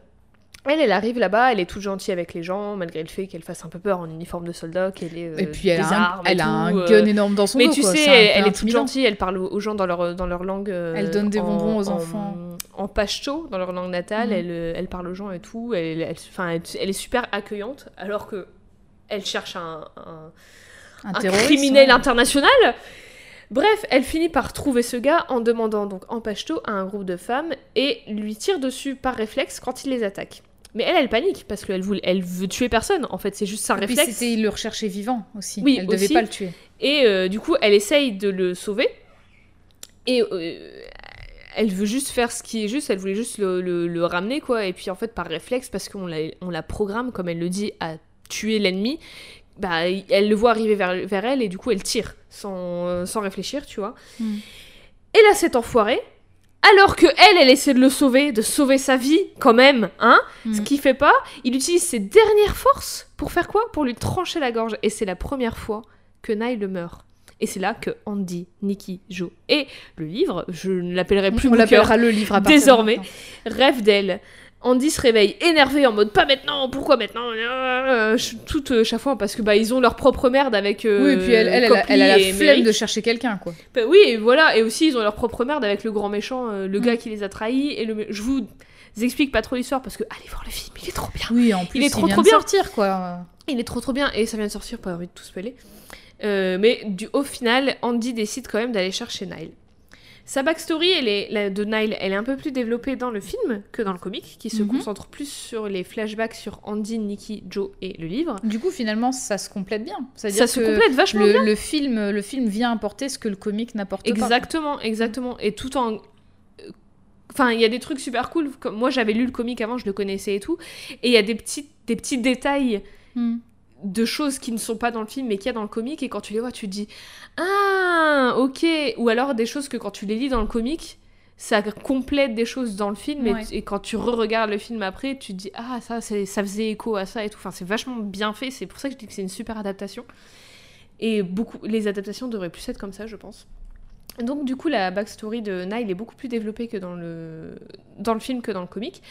Elle, elle arrive là-bas, elle est toute gentille avec les gens, malgré le fait qu'elle fasse un peu peur en uniforme de soldat, qu'elle euh, Et puis, elle a un, elle a un euh, gun énorme dans son mais dos. tu quoi. sais, elle, est toute gentille, elle parle aux gens dans leur, dans leur langue. euh, Elle donne des en- bonbons aux en- enfants. En pashto, dans leur langue natale, Mhm. elle, euh, elle parle aux gens et tout. Elle, elle, enfin, elle, elle est super accueillante, alors que elle cherche un, un- Un, criminel ouais. international. Bref, elle finit par trouver ce gars en demandant donc en pashto à un groupe de femmes et lui tire dessus par réflexe quand il les attaque. Mais elle, elle panique parce qu'elle voulait, elle veut tuer personne. En fait, c'est juste Et puis, réflexe. c'était, il le recherchait vivant aussi. Oui, elle devait aussi. pas le tuer. Et euh, du coup, elle essaye de le sauver. Et euh, elle veut juste faire ce qui est juste. Elle voulait juste le, le- le ramener, quoi. Et puis, en fait, par réflexe, parce qu'on la, on la programme, comme elle le dit, à tuer l'ennemi, bah, elle le voit arriver vers, vers elle et du coup, elle tire sans, euh, sans réfléchir, tu vois. Hmm. Et là, cet enfoiré, alors que elle, elle essaie de le sauver, de sauver sa vie, quand même, hein, Hmm. ce qu'il fait pas, il utilise ses dernières forces pour faire quoi? Pour lui trancher la gorge. Et c'est la première fois que Nile meurt. Et c'est là que Andy, Nikki, Joe et le livre, je ne l'appellerai plus On l'appellera le livre à désormais. rêve d'elle. Andy se réveille énervé en mode pas maintenant, pourquoi maintenant? Euh, je- Tout euh, chaque fois parce que bah ils ont leur propre merde avec euh, Oui, et puis elle, elle, elle a, elle a la et flemme de chercher quelqu'un, quoi. Bah oui, et voilà, et aussi ils ont leur propre merde avec le grand méchant, euh, le Mm. gars qui les a trahis et le je vous explique pas trop l'histoire parce que allez voir le film, il est trop bien. Oui, en plus, est trop, vient trop de bien. sortir, quoi. Il est trop trop bien et ça vient de sortir, pas envie de tout spoiler. Euh, mais du, au final, Andy décide quand même d'aller chercher Nile. Sa backstory elle est, la de Nile, elle est un peu plus développée dans le film que dans le comic, qui se Mhm. concentre plus sur les flashbacks sur Andy, Nikki, Joe et le livre. Du coup, finalement, ça se complète bien. Ça se complète vachement le, bien. le film, le film vient apporter ce que le comic n'apporte pas. Exactement, exactement. Et tout en. Enfin, il y a des trucs super cool. Moi, j'avais lu le comic avant, je le connaissais et tout. Et il y a des petits, des petits détails Hmm. De choses qui ne sont pas dans le film mais qu'il y a dans le comic et quand tu les vois tu te dis ah ok. Ou alors des choses que quand tu les lis dans le comic ça complète des choses dans le film et- Ouais. et, quand tu re-regardes le film après tu te dis ah ça c'est- ça faisait écho à ça et tout. Enfin c'est vachement bien fait c'est pour ça que je dis que c'est une super adaptation. Et beaucoup les adaptations devraient plus être comme ça je pense. Donc du coup la backstory de Nile est beaucoup plus développée que dans le dans le film que dans le comic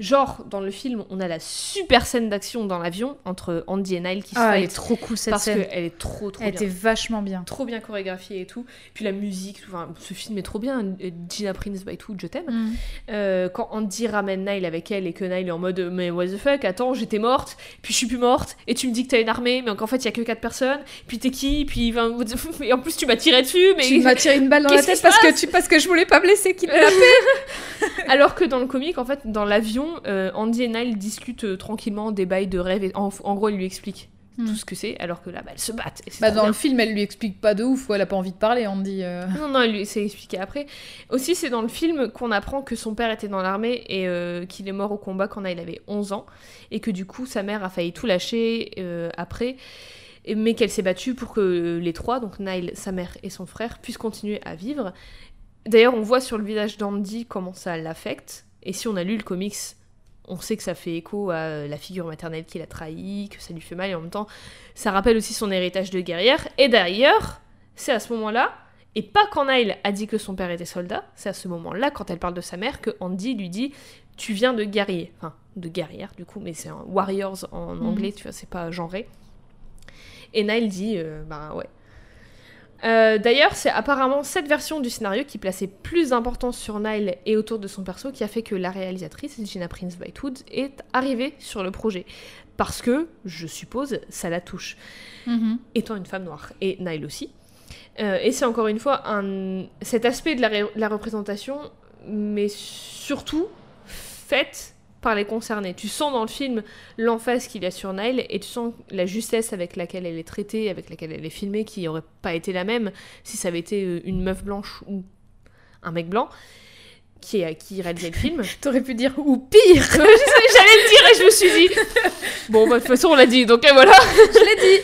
genre dans le film on a la super scène d'action dans l'avion entre Andy et Nile qui se Ah, elle est trop cool cette parce scène. qu'elle est trop trop Elle bien était vachement bien. trop bien chorégraphiée et tout. Puis la musique, tout, enfin, ce film est trop bien. Gina Prince by Two, je t'aime. Mm. Euh, quand Andy ramène Nile avec elle et que Nile est en mode mais what the fuck, attends, j'étais morte, puis je suis plus morte, et tu me dis que t'as une armée, mais qu'en fait il y a que 4 personnes, puis t'es qui, puis enfin, et en plus tu m'as tiré dessus, mais Tu m'as tiré une balle dans la tête parce que, tu, parce que je voulais pas blesser qui alors que dans le comic, en fait, dans l'avion, euh, Andy et Nile discutent euh, tranquillement des bails de rêve, et en, en gros, il lui explique Hmm. tout ce que c'est, alors que là, bah, elles se battent. et Bah, dans bien. le film, elle lui explique pas de ouf, ou elle a pas envie de parler, dit. euh. Non, non, lui s'est expliqué après. Aussi, c'est dans le film qu'on apprend que son père était dans l'armée et euh, qu'il est mort au combat quand il avait 11 ans. Et que du coup, sa mère a failli tout lâcher euh, après. Mais qu'elle s'est battue pour que les trois, donc Nile, sa mère et son frère, puissent continuer à vivre. D'ailleurs, on voit sur le visage d'Andy comment ça l'affecte. Et si on a lu le comics, on sait que ça fait écho à euh, la figure maternelle qui l'a trahi, que ça lui fait mal, et en même temps, ça rappelle aussi son héritage de guerrière. Et d'ailleurs, c'est à ce moment-là, et pas quand Nile a dit que son père était soldat, c'est à ce moment-là, quand elle parle de sa mère, que Andy lui dit Tu viens de guerrier. Enfin, de guerrière, du coup, mais c'est un warriors en Mhm. anglais, tu vois, c'est pas genré. Et Nile dit euh, Bah ouais. Euh, D'ailleurs, c'est apparemment cette version du scénario qui plaçait plus d'importance sur Nile et autour de son perso qui a fait que la réalisatrice, Gina Prince Bytewood, est arrivée sur le projet. Parce que, je suppose, ça la touche Mhm. étant une femme noire, et Nile aussi. Euh, et c'est encore une fois un, cet aspect de la, ré- la représentation, mais surtout faite par les concernés. Tu sens dans le film l'emphase qu'il y a sur Nile, et tu sens la justesse avec laquelle elle est traitée, avec laquelle elle est filmée, qui n'aurait pas été la même si ça avait été euh, une meuf blanche ou un mec blanc qui, est- qui réalisait le film. T'aurais pu dire ou pire J'allais le dire et je me suis dit. Bon, bah, de toute façon, on l'a dit, donc euh, voilà. Je l'ai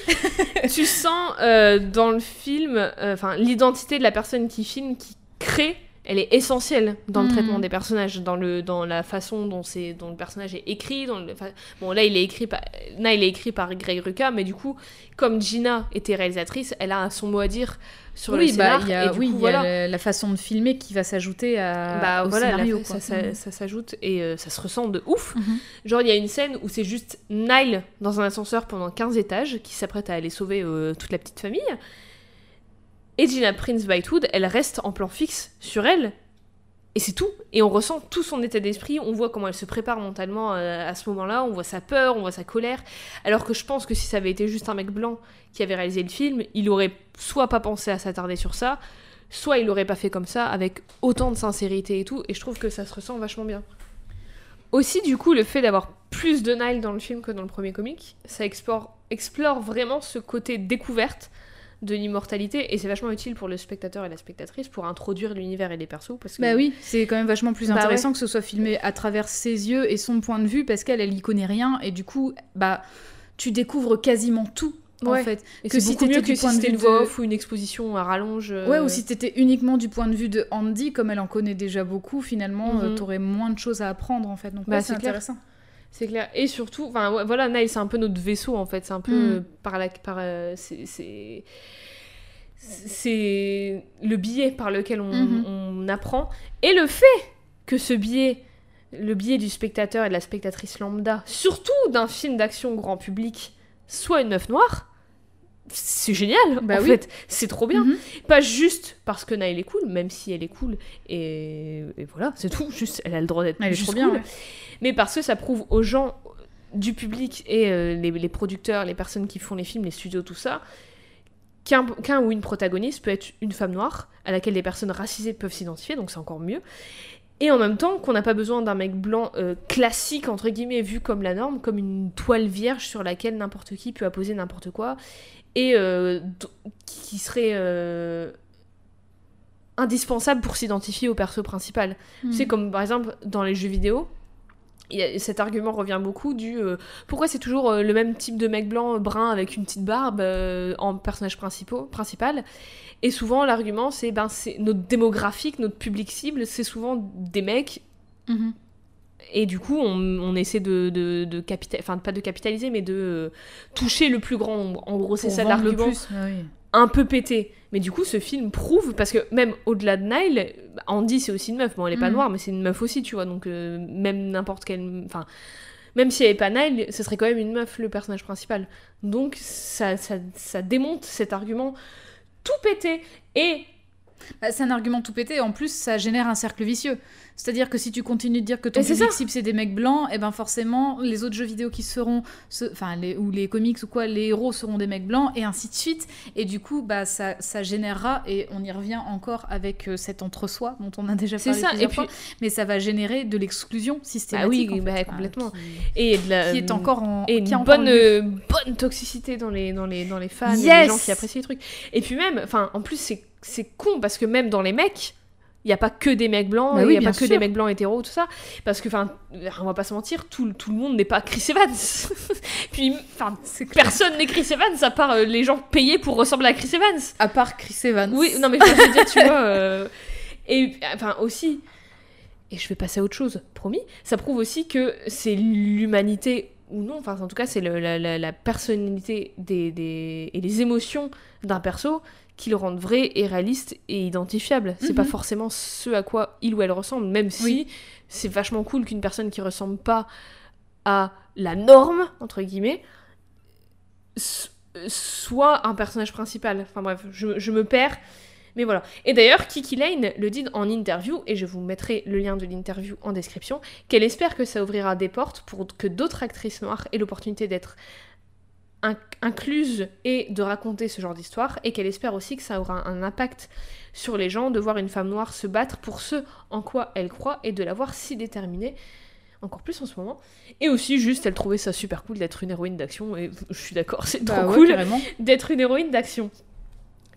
dit tu sens euh, dans le film, euh, l'identité de la personne qui filme, qui crée, elle est essentielle dans le Mhm. traitement des personnages, dans, le, dans la façon dont, c'est, dont le personnage est écrit. Dans le, bon, là, il est écrit par, là, il est écrit par Greg Rucka, mais du coup, comme Gina était réalisatrice, elle a son mot à dire sur le Oui, bah, scénar. y a, et du oui, coup, il y a voilà. la, la façon de filmer qui va s'ajouter à, Bah au voilà, la- scénario. ça, ça s'ajoute et euh, ça se ressent de ouf. Mhm. Genre, il y a une scène où c'est juste Nile dans un ascenseur pendant 15 étages qui s'apprête à aller sauver euh, toute la petite famille. Et Gina Prince Bytewood, elle reste en plan fixe sur elle. Et c'est tout. Et on ressent tout son état d'esprit. On voit comment elle se prépare mentalement euh, à ce moment-là. On voit sa peur, on voit sa colère. Alors que je pense que si ça avait été juste un mec blanc qui avait réalisé le film, il aurait soit pas pensé à s'attarder sur ça, soit il l'aurait pas fait comme ça, avec autant de sincérité et tout. Et je trouve que ça se ressent vachement bien. Aussi, du coup, le fait d'avoir plus de Nile dans le film que dans le premier comic, ça explore vraiment ce côté découverte de l'immortalité et c'est vachement utile pour le spectateur et la spectatrice pour introduire l'univers et les persos parce que Bah oui, c'est quand même vachement plus Bah intéressant que ce soit filmé à travers ses yeux et son point de vue parce qu'elle, elle y connaît rien et du coup, bah, tu découvres quasiment tout Ouais. en fait. et que si t'étais du que si point de c'était vue une voix de- off ou une exposition à rallonge euh, Ouais, ou si t'étais uniquement du point de vue de Andy, comme elle en connaît déjà beaucoup, finalement, euh, Mhm. t'aurais moins de choses à apprendre en fait. Donc Bah, ouais, c'est clair. C'est clair. Et surtout, enfin ouais, voilà, Nile, c'est un peu notre vaisseau en fait. C'est un peu Mm. euh, par la, par, euh, c'est, c'est, le biais par lequel on, Mhm. on apprend. Et le fait que ce biais, le biais du spectateur et de la spectatrice lambda, surtout d'un film d'action grand public, soit une meuf noire. C'est génial, Bah en oui. fait, c'est trop bien. Mhm. Pas juste parce que Nile est cool, même si elle est cool, et, et voilà, c'est tout. Juste, elle a le droit d'être juste trop bien. cool ouais. mais parce que ça prouve aux gens du public et euh, les, les producteurs, les personnes qui font les films, les studios, tout ça, qu'un qu'un ou une protagoniste peut être une femme noire à laquelle les personnes racisées peuvent s'identifier, donc c'est encore mieux. Et en même temps, qu'on n'a pas besoin d'un mec blanc euh, classique, entre guillemets, vu comme la norme, comme une toile vierge sur laquelle n'importe qui peut apposer n'importe quoi, et euh, qui serait euh, indispensable pour s'identifier au perso principal. Tu sais, Mhm. comme par exemple dans les jeux vidéo, a- cet argument revient beaucoup du euh, pourquoi c'est toujours le même type de mec blanc brun avec une petite barbe en personnage principaux, principal et souvent l'argument c'est ben c'est notre démographique notre public cible c'est souvent des mecs Mhm. Et du coup on, on essaie de, de, de capitaliser enfin pas de capitaliser mais de euh, toucher le plus grand nombre en gros c'est ça l'argument. Ah oui. un peu pété. Mais du coup, ce film prouve, parce que même au-delà de Nile, Andy, c'est aussi une meuf. Bon, elle est pas Mhm. noire, mais c'est une meuf aussi, tu vois. Donc, euh, même n'importe quelle. Enfin, même si elle est pas Nile, ce serait quand même une meuf, le personnage principal. Donc, ça, ça, ça démonte cet argument tout pété. Et. Bah, c'est un argument tout pété. En plus, ça génère un cercle vicieux. C'est-à-dire que si tu continues de dire que ton public cible c'est des mecs blancs, et ben forcément les autres jeux vidéo qui seront, enfin les, ou les comics ou quoi, les héros seront des mecs blancs et ainsi de suite. Et du coup, bah ça, ça générera et on y revient encore avec euh, cet entre-soi dont on a déjà parlé ça. Et plusieurs puis. fois. Mais ça va générer de l'exclusion Bah systématique. oui, en bah, fait. complètement. Et de la. qui, est encore en et une bonne, euh, bonne toxicité dans les, dans les, dans les fans, et les gens qui apprécient les trucs. Et puis même, enfin, en plus, c'est, c'est con parce que même dans les mecs, il n'y a pas que des mecs blancs, Bah il oui, n'y a pas que des mecs blancs hétéros, tout ça. Parce que, enfin, on va pas se mentir, tout, tout le monde n'est pas Chris Evans. puis, enfin, personne n'est Chris Evans à part euh, les gens payés pour ressembler à Chris Evans. À part Chris Evans. Oui, non, mais je veux dire, tu vois. euh, Et enfin, aussi, et je vais passer à autre chose, promis, ça prouve aussi que c'est l'humanité, ou non, enfin, en tout cas, c'est la, la- la personnalité des, des- et les émotions d'un perso qui le rendent vrai et réaliste et identifiable. C'est Mhm. pas forcément ce à quoi il ou elle ressemble, même si Oui. c'est vachement cool qu'une personne qui ressemble pas à la norme, entre guillemets, soit un personnage principal. Enfin bref, je, je me perds. Mais voilà. Et d'ailleurs, Kiki Lane le dit en interview, et je vous mettrai le lien de l'interview en description, qu'elle espère que ça ouvrira des portes pour que d'autres actrices noires aient l'opportunité d'être in- incluses et de raconter ce genre d'histoire, et qu'elle espère aussi que ça aura un impact sur les gens de voir une femme noire se battre pour ce en quoi elle croit et de la voir si déterminée encore plus en ce moment. Et aussi, juste, elle trouvait ça super cool d'être une héroïne d'action, et je suis d'accord, c'est Bah trop ouais, cool d'être une héroïne d'action.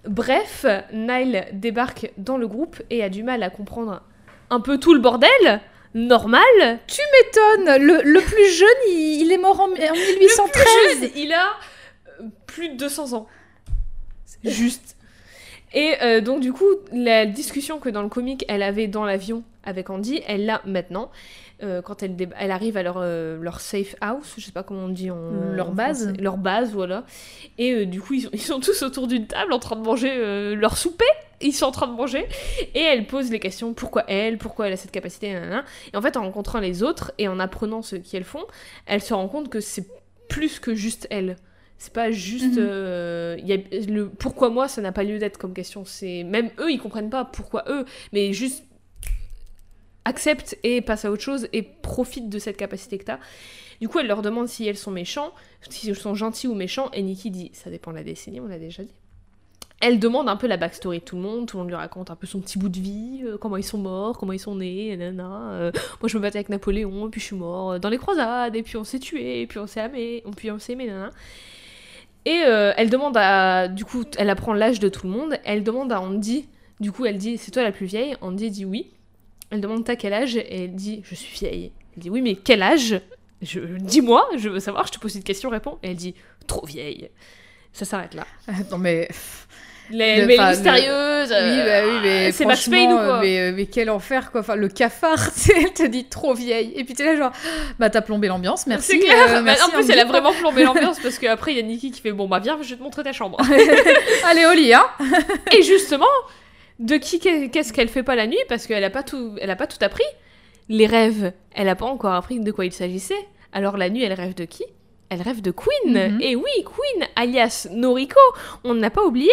Bref, Nile débarque dans le groupe et a du mal à comprendre un peu tout le bordel. Normal. Étonne, le, le plus jeune, il, il est mort en, en 1813. Juste, il a euh, plus de 200 ans. C'est Juste. Et euh, donc du coup, la discussion que dans le comic elle avait dans l'avion avec Andy, elle l'a maintenant. Euh, quand elle, arrive à leur, euh, leur safe house, je sais pas comment on dit en Leur base. leur base, voilà. Et euh, du coup, ils sont, ils sont tous autour d'une table en train de manger leur souper. Ils sont en train de manger et elle pose les questions pourquoi elle, pourquoi elle a cette capacité, nanana. et en fait en rencontrant les autres et en apprenant ce qu'elles font, elle se rend compte que c'est plus que juste elle. C'est pas juste. Mhm. euh, il y a le pourquoi moi, ça n'a pas lieu d'être comme question. C'est même eux, ils comprennent pas pourquoi eux, mais juste accepte et passe à autre chose et profite de cette capacité que t'as. Du coup, elle leur demande si elles sont méchants, s'ils sont gentils ou méchants, et Nikki dit ça dépend de la décennie, on l'a déjà dit. Elle demande un peu la backstory de tout le monde, tout le monde lui raconte un peu son petit bout de vie, euh, comment ils sont morts, comment ils sont nés, nanana. euh, moi je me battais avec Napoléon, puis je suis mort euh, dans les croisades, et puis on s'est tué, et puis on s'est aimé, puis on s'est aimé, nanana. Et elle demande à. Du coup, elle apprend l'âge de tout le monde. Elle demande à Andy. Du coup, elle dit C'est toi la plus vieille Andy dit oui. Elle demande T'as quel âge? Et elle dit Je suis vieille. Elle dit Oui, mais quel âge? Je, Dis-moi, je veux savoir, je te pose une question, réponds. Et elle dit Trop vieille. Ça s'arrête là. non mais Les, Le- mais enfin, le- mystérieuse. oui, bah oui, mais c'est Max Payne ou euh, quoi? mais, euh, mais quel enfer quoi. Enfin le cafard, elle te dit trop vieille. Et puis t'es là genre, bah t'as plombé l'ambiance, merci. C'est clair. euh, Bah, merci, en plus, elle a vraiment plombé l'ambiance parce qu'après, il y a Nikki qui fait Bon, bah viens, je vais te montrer ta chambre. Allez au lit, hein. Et justement, de qui qu'est-ce qu'elle fait pas la nuit Parce qu'elle a pas tout, elle a pas tout appris. Les rêves, elle a pas encore appris de quoi il s'agissait. Alors la nuit, elle rêve de qui? Elle rêve de Queen. Mhm. Et oui, Queen, alias Noriko. On n'a pas oublié.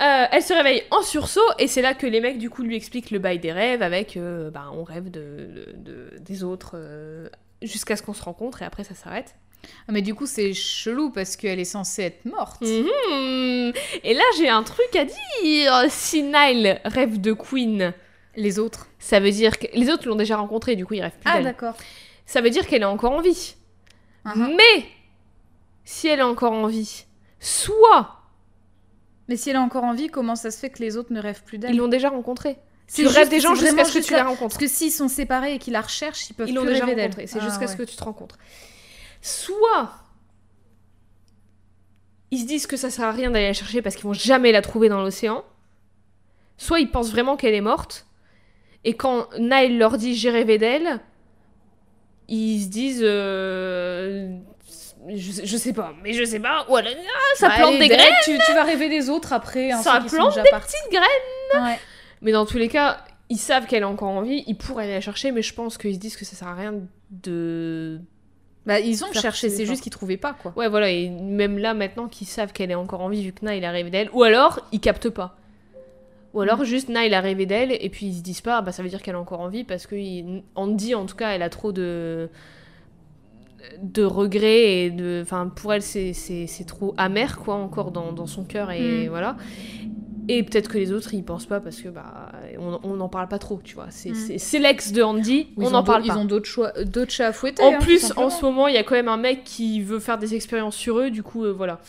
Euh, elle se réveille en sursaut et c'est là que les mecs du coup lui expliquent le bail des rêves avec euh, bah, on rêve de, de- de- des autres euh, jusqu'à ce qu'on se rencontre et après ça s'arrête. Ah, Mais du coup c'est chelou parce qu'elle est censée être morte. Mhm. Et là j'ai un truc à dire. Si Nile rêve de Queen, Les autres. ça veut dire que les autres l'ont déjà rencontrée, du coup ils rêvent plus Ah d'accord. Ça veut dire qu'elle est encore en vie. Mhm. Mais si elle est encore en vie, soit Mais si elle est encore en vie, comment ça se fait que les autres ne rêvent plus ils d'elle l'ont déjà rencontrée. Tu rêves des gens jusqu'à ce que tu les rencontres. Parce que s'ils sont séparés et qu'ils la recherchent, ils peuvent Ils l'ont plus déjà rêver d'elle. C'est Ah, jusqu'à ce ouais. que tu te rencontres. Soit ils se disent que ça sert à rien d'aller la chercher parce qu'ils vont jamais la trouver dans l'océan. Soit ils pensent vraiment qu'elle est morte. Et quand Nile leur dit j'ai rêvé d'elle, ils se disent euh, je, sais- je sais pas, mais je sais pas. Ou alors, ah, ça Bah, plante des graines. Tu, tu vas rêver des autres après. hein, Ça plante des partis. petites graines. Ouais. Mais dans tous les cas, ils savent qu'elle est encore en vie. Ils pourraient aller la chercher, mais je pense qu'ils se disent que ça sert à rien de Bah, ils ont cherché, c'est juste qu'ils trouvaient pas, quoi. Ouais, voilà, et même là, maintenant qu'ils savent qu'elle est encore en vie, vu que Nile a rêvé d'elle, ou alors, ils captent pas. Ou alors, juste Nile a rêvé d'elle, et puis ils se disent pas, ah, bah ça veut dire qu'elle est encore en vie, parce que il- Andy, en tout cas, elle a trop de de regrets et de enfin pour elle c'est trop amer quoi encore dans, dans son cœur et Mm. voilà et peut-être que les autres ils pensent pas parce que bah on n'en parle pas trop tu vois c'est Mm. l'ex de Andy Ils on ont n'en parle Ils pas ont d'autres choix, d'autres chats à fouetter. en hein, plus, en ce moment, il y a quand même un mec qui veut faire des expériences sur eux, du coup, euh, voilà.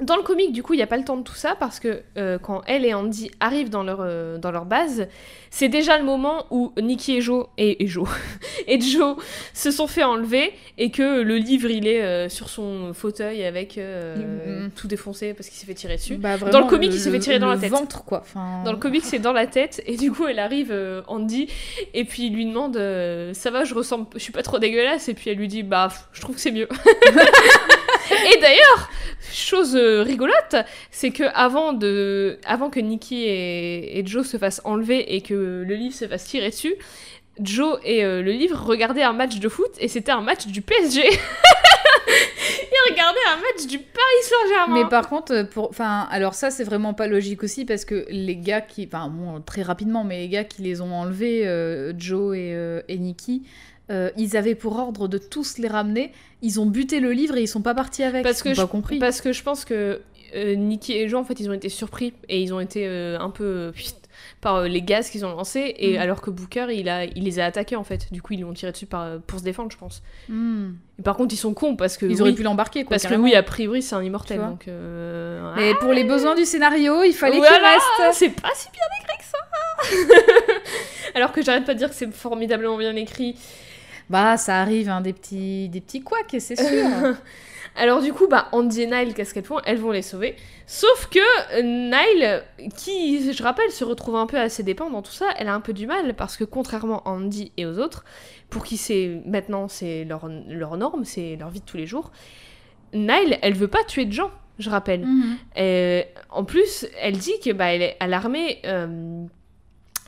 Dans le comic, du coup, il n'y a pas le temps de tout ça parce que euh, quand elle et Andy arrivent dans leur, euh, dans leur base, c'est déjà le moment où Nikki et Joe et, et Joe et Joe se sont fait enlever et que le livre il est euh, sur son fauteuil avec Mhm. tout défoncé parce qu'il s'est fait tirer dessus. Bah, Dans le comic, il s'est fait tirer dans la tête. ventre, quoi. Enfin... Dans le comic, c'est dans la tête, et du coup, elle arrive, Andy, et puis il lui demande Ça va, je ressemble, je suis pas trop dégueulasse, et puis elle lui dit Bah, je trouve que c'est mieux. et d'ailleurs, chose euh, rigolote, c'est que avant, de, avant que Nikki et, Joe se fassent enlever et que le livre se fasse tirer dessus, Joe et euh, le livre regardaient un match de foot, et c'était un match du PSG. Ils regardaient un match du Paris Saint-Germain. Mais par contre, euh, alors ça c'est vraiment pas logique aussi parce que les gars qui, enfin très rapidement, mais les gars qui les ont enlevés, Joe et, et Nikki, euh, ils avaient pour ordre de tous les ramener. Ils ont buté le livre et ils sont pas partis avec. Parce que je- pas compris. Parce que je pense que euh, Nikki et Joe, en fait, ils ont été surpris et ils ont été euh, un peu euh, par les gaz qu'ils ont lancés. Et Mm. alors que Booker, il, a, il les a attaqués, en fait. Du coup, ils l'ont tiré dessus par, pour se défendre, je pense. Et par contre, ils sont cons parce que. Ils oui, auraient pu l'embarquer quoi. Parce que oui, a priori, c'est un immortel. Donc. Mais pour les besoins du scénario, il fallait Voilà, qu'il reste. C'est pas si bien écrit que ça Alors que j'arrête pas de dire que c'est formidablement bien écrit. Bah, ça arrive, hein, des petits, des petits couacs, c'est sûr. Alors du coup, bah, Andy et Nile, qu'est-ce qu'elles font? Elles vont les sauver. Sauf que euh, Nile, qui, je rappelle, se retrouve un peu à ses dépens dans tout ça, elle a un peu du mal parce que contrairement à Andy et aux autres, pour qui c'est maintenant c'est leur, leur norme, c'est leur vie de tous les jours, Nile, elle veut pas tuer de gens, je rappelle. Mhm. Euh, en plus, elle dit que bah, elle est à l'armée, euh,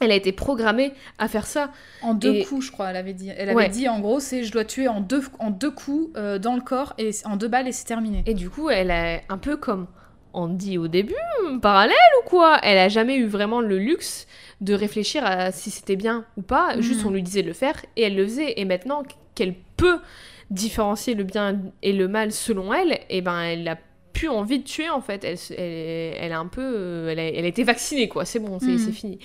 elle a été programmée à faire ça. En deux Et- coups, je crois, elle avait dit. Elle avait Ouais. dit, en gros, c'est je dois tuer en deux, en deux coups euh, dans le corps et en deux balles et c'est terminé. Et du coup, elle est un peu comme Andy au début, parallèle ou quoi? Elle a jamais eu vraiment le luxe de réfléchir à si c'était bien ou pas. Mhm. Juste, on lui disait de le faire et elle le faisait. Et maintenant qu'elle peut différencier le bien et le mal selon elle, et ben elle a plus envie de tuer en fait. Elle, se- elle, elle a un peu, euh, elle a, elle a été vaccinée quoi. C'est bon, c'est c'est fini.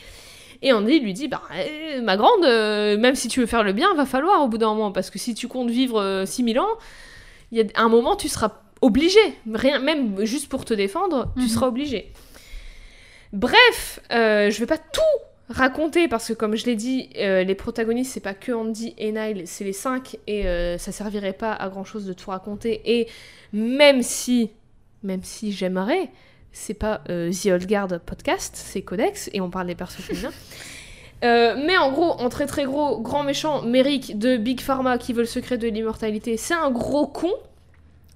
Et Andy lui dit, bah, euh, ma grande, euh, même si tu veux faire le bien, va falloir au bout d'un moment, parce que si tu comptes vivre euh, 6000 ans, il y a un moment, tu seras obligé, rien, même juste pour te défendre, tu Mhm. seras obligé. Bref, euh, je vais pas tout raconter, parce que comme je l'ai dit, euh, les protagonistes, c'est pas que Andy et Nile, c'est les cinq, et euh, ça servirait pas à grand chose de tout raconter, et même si, même si j'aimerais, c'est pas euh, The Old Guard podcast, c'est Codex, et on parle des persos féminins. Euh, mais en gros, en très très gros, grand méchant, Merrick de Big Pharma qui veut le secret de l'immortalité, c'est un gros con.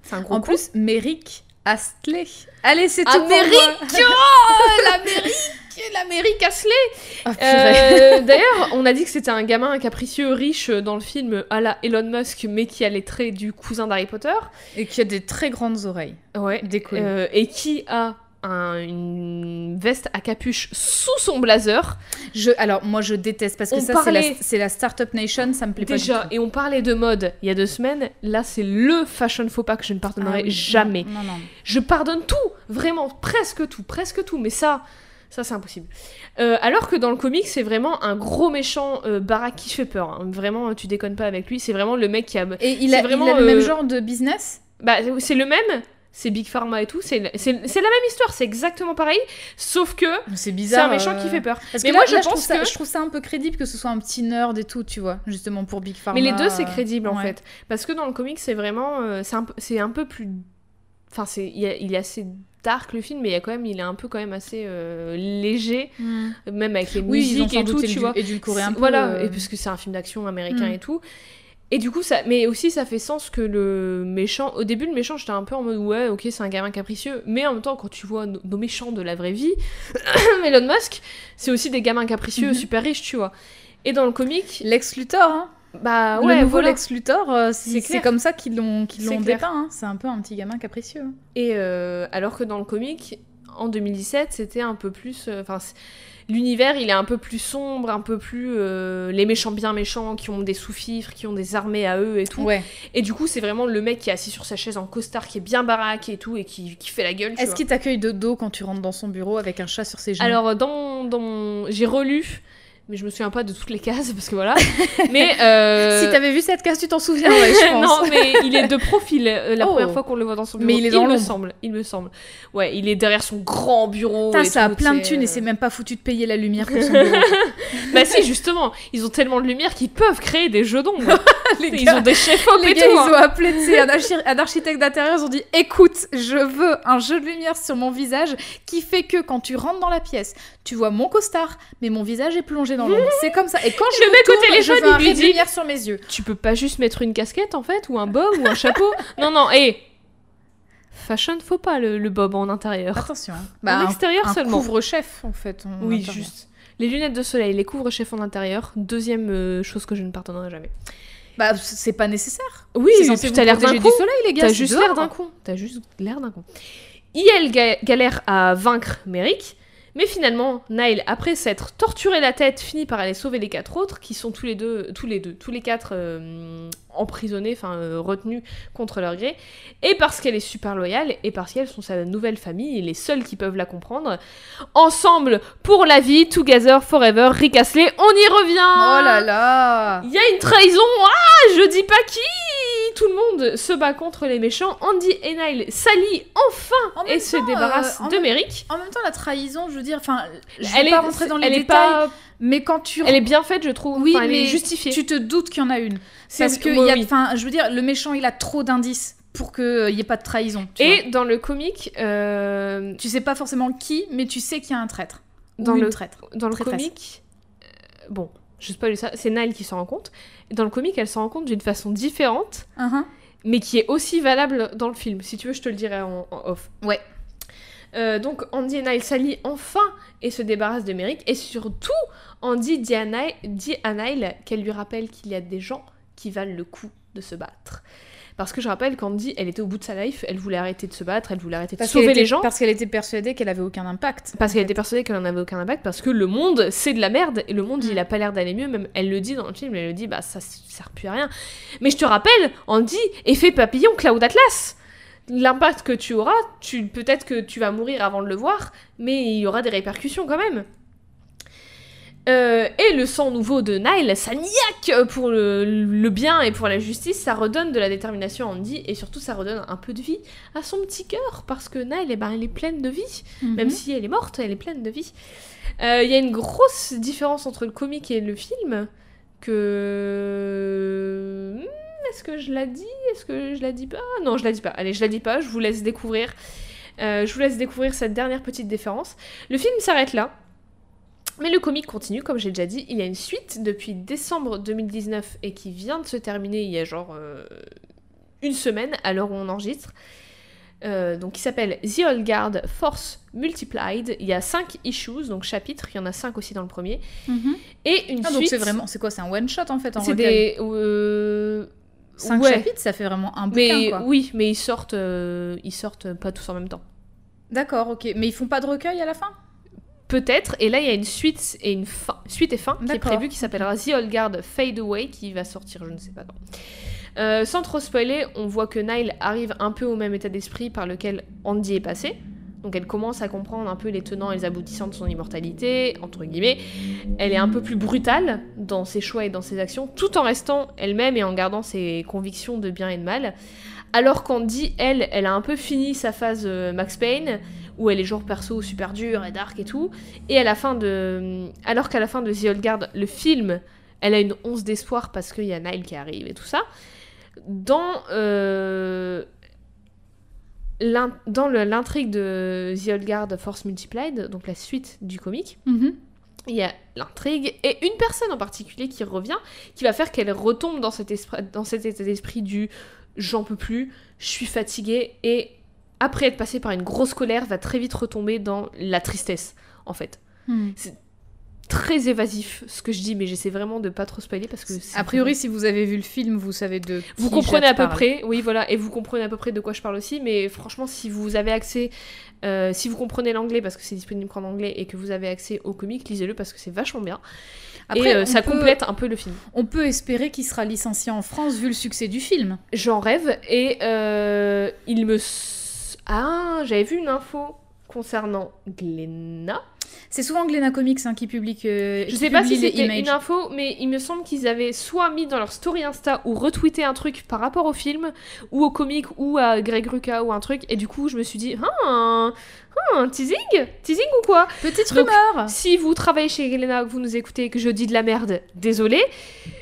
C'est un gros En con. plus, Merrick Astley. Allez, c'est Ah, tout pour Merrick moi. Oh, l'Amérique L'Amérique Asley Ah. Euh, D'ailleurs, on a dit que c'était un gamin capricieux, riche dans le film à la Elon Musk, mais qui a les traits du cousin d'Harry Potter. Et qui a des très grandes oreilles. Ouais. Euh, et qui a un- une veste à capuche sous son blazer. Je, alors, moi, je déteste parce que On ça, c'est parlait- la, c'est la Startup Nation, ça me plaît Déjà, pas tout. et on parlait de mode il y a deux semaines. Là, c'est le fashion faux pas que je ne pardonnerai Ah oui, jamais. Non, non, non. Je pardonne tout, vraiment, presque tout, presque tout, mais ça, ça c'est impossible. Euh, alors que dans le comic, c'est vraiment un gros méchant euh, qui fait peur. hein. Vraiment, tu déconnes pas avec lui. C'est vraiment le mec qui a. Et il a, vraiment, il a le même euh, genre de business? Bah, c'est le même, c'est Big Pharma et tout, c'est la même histoire, c'est exactement pareil, sauf que C'est c'est bizarre. un méchant euh, qui fait peur. Parce Mais que moi, là- je là, pense trouve ça, que- je trouve ça un peu crédible que ce soit un petit nerd et tout, tu vois, justement pour Big Pharma. Mais les deux, c'est euh, crédible en ouais. fait. Parce que dans le comic, c'est vraiment. euh, c'est un, un peu plus. Enfin, c'est, il, y a- il est assez dark le film, mais il, y a quand même, il est un peu quand même assez euh, léger, Mm. même avec les Oui, musiques et tout, tu vois. un C'est- peu. Voilà, euh, et parce que c'est un film d'action américain Mm. et tout. Et du coup, ça, mais aussi ça fait sens que le méchant, au début le méchant j'étais un peu en mode ouais ok c'est un gamin capricieux, mais en même temps quand tu vois nos, nos méchants de la vraie vie, Elon Musk, c'est aussi des gamins capricieux Mhm. super riches tu vois. Et dans le comic, Lex Luthor, hein. bah le ouais nouveau voilà. Lex Luthor, euh, C'est comme ça qu'ils l'ont qu'ils dépeint. hein. C'est un peu un petit gamin capricieux. Et euh, alors que dans le comic, en 2017, c'était un peu plus. euh, Enfin, l'univers, il est un peu plus sombre, un peu plus. euh, les méchants bien méchants, qui ont des sous-fifres, qui ont des armées à eux et tout. Ouais. Et du coup, c'est vraiment le mec qui est assis sur sa chaise en costard, qui est bien baraque et tout, et qui, qui fait la gueule. Est-ce qu'il t'accueille de dos quand tu rentres dans son bureau avec un chat sur ses genoux? Alors, dans, dans j'ai relu. Mais je me souviens pas de toutes les cases parce que voilà. mais euh, Si t'avais vu cette case, tu t'en souviens, ouais, je pense. non, mais il est de profil euh, la Oh. première fois qu'on le voit dans son bureau. Mais il est dans me l'ombre. semble, il me semble. Ouais, il est derrière son grand bureau. Putain, ça a plein de thunes et euh. c'est même pas foutu de payer la lumière pour son bureau. Bah si, justement, ils ont tellement de lumière qu'ils peuvent créer des jeux d'ombre. les ils gars, ont des chefs-op les et gars, tout. ils hein. ont appelé un, archi- un architecte d'intérieur, ils ont dit écoute, je veux un jeu de lumière sur mon visage qui fait que quand tu rentres dans la pièce, tu vois mon costard, mais mon visage est plongé dans l'ombre. C'est comme ça. Et quand je Le me mec au tourne, téléphone, je veux un il lui dit- lumière sur mes yeux. Tu peux pas juste mettre une casquette en fait, ou un bob, ou un chapeau? Non, non, hé Fashion, faut pas le, le bob en intérieur. Attention. hein. en un- extérieur un seulement. couvre-chef en fait. en Oui, intérieur. juste. Les lunettes de soleil, les couvre-chefs en intérieur. Deuxième euh, chose que je ne pardonnerai jamais. Bah c'est pas nécessaire. Oui, t'as l'air d'un con. du soleil les gars. T'as juste l'air d'un con. T'as juste l'air d'un con. IL ga- galère à vaincre Merrick, mais finalement, Nile, après s'être torturé la tête, finit par aller sauver les quatre autres, qui sont tous les deux, tous les deux, tous les quatre euh, emprisonnés, enfin euh, retenus contre leur gré, et parce qu'elle est super loyale, et parce qu'elles sont sa nouvelle famille, et les seuls qui peuvent la comprendre. Ensemble, pour la vie, together, forever, Rick Astley, on y revient Oh là là. il y a une trahison Ah Je dis pas qui Tout le monde se bat contre les méchants. Andy et Nile s'allient enfin En et se débarrassent euh, en de Merrick. En même temps, la trahison, je veux dire, enfin, je vais Elle est, pas rentrer dans les elle est détails, pas- mais quand tu elle est bien faite, je trouve. Oui, Enfin, elle est mais justifiée. tu te doutes qu'il y en a une. Parce que, il y a, oui. je veux dire, le méchant, il a trop d'indices pour qu'il n'y ait pas de trahison. vois. Et dans le comic, euh, tu sais pas forcément qui, mais tu sais qu'il y a un traître. Dans Ou une le- traître. dans le comic, euh, bon, je spoil ça, c'est Nile qui s'en rend compte. Dans le comic, elle s'en rend compte d'une façon différente, Uhum. mais qui est aussi valable dans le film. Si tu veux, je te le dirai en, en off. Ouais. Euh, donc Andy et Nile s'allient enfin et se débarrassent de Merrick. Et surtout, Andy dit à Nile, dit à Nile qu'elle lui rappelle qu'il y a des gens qui valent le coup de se battre. Parce que je rappelle qu'Andy, elle était au bout de sa life, elle voulait arrêter de se battre, elle voulait arrêter de Parce sauver était, les gens. parce qu'elle était persuadée qu'elle avait aucun impact. Parce qu'elle était persuadée qu'elle en avait aucun impact, parce que le monde, c'est de la merde, et le monde, Mm. il a pas l'air d'aller mieux, même elle le dit dans le film, elle le dit, bah ça sert plus à rien. Mais je te rappelle, Andy, effet papillon, Cloud Atlas L'impact que tu auras, tu, peut-être que tu vas mourir avant de le voir, mais il y aura des répercussions quand même. Euh, et le sang nouveau de Nile, ça niaque pour le, le bien et pour la justice, ça redonne de la détermination à Andy, et surtout ça redonne un peu de vie à son petit cœur, parce que Nile, eh ben, elle est pleine de vie. Mhm. Même si elle est morte, elle est pleine de vie. Euh, Il y a une grosse différence entre le comic et le film que... Hmm, Est-ce que je la dis? Est-ce que je la dis pas? Non, je la dis pas. Allez, je la dis pas, je vous laisse découvrir. Euh, je vous laisse découvrir cette dernière petite différence. Le film s'arrête là. Mais le comic continue, comme j'ai déjà dit. Il y a une suite depuis décembre 2019 et qui vient de se terminer il y a genre euh, une semaine à l'heure où on enregistre. Euh, donc qui s'appelle The Old Guard Force Multiplied. Il y a 5 issues, donc chapitres, il y en a 5 aussi dans le premier. Mhm. Et une Ah, suite. c'est vraiment, c'est quoi, c'est un one shot en fait en C'est des. euh, Cinq ouais. chapitres, ça fait vraiment un bouquin Mais quoi. oui, mais ils sortent, euh, ils sortent pas tous en même temps. D'accord, ok. Mais ils font pas de recueil à la fin? Peut-être, et là il y a une suite et une fin, suite et fin qui est prévue qui s'appellera The Old Guard Fade Away qui va sortir, je ne sais pas quand. Euh, sans trop spoiler, on voit que Nile arrive un peu au même état d'esprit par lequel Andy est passé. Donc elle commence à comprendre un peu les tenants et les aboutissants de son immortalité, entre guillemets. Elle est un peu plus brutale dans ses choix et dans ses actions, tout en restant elle-même et en gardant ses convictions de bien et de mal. Alors qu'Andy, elle, elle a un peu fini sa phase euh, Max Payne, où elle est genre perso super dur et dark et tout. Et à la fin de... Alors qu'à la fin de The Old Guard, le film, elle a une once d'espoir parce qu'il y a Nile qui arrive et tout ça. Dans... euh, dans l'intrigue de The Old Guard Force Multiplied, donc la suite du comic, Mhm. il y a l'intrigue et une personne en particulier qui revient, qui va faire qu'elle retombe dans cet, esprit, dans cet état d'esprit du j'en peux plus, je suis fatiguée et après être passée par une grosse colère va très vite retomber dans la tristesse en fait. Hmm. Très évasif ce que je dis mais j'essaie vraiment de pas trop spoiler parce que c'est A priori, si vous avez vu le film, vous savez de. vous comprenez à peu parle. près, oui voilà, et vous comprenez à peu près de quoi je parle aussi, mais franchement si vous avez accès, euh, si vous comprenez l'anglais parce que c'est disponible en anglais et que vous avez accès au comic, lisez-le parce que c'est vachement bien. Après, et euh, ça peut- complète un peu le film. On peut espérer qu'il sera licencié en France vu le succès du film. J'en rêve et euh, il me... Ah, j'avais vu une info concernant Glenna. C'est souvent Glena Comics hein, qui publie, que- Je qui sais pas si c'était une info, mais il me semble qu'ils avaient soit mis dans leur story Insta ou retweeté un truc par rapport au film, ou au comic, ou à Greg Rucka ou un truc, et du coup je me suis dit, ah, ah, teasing? Teasing ou quoi? Petite rumeur. Si vous travaillez chez Glenna, que vous nous écoutez et que je dis de la merde, désolé.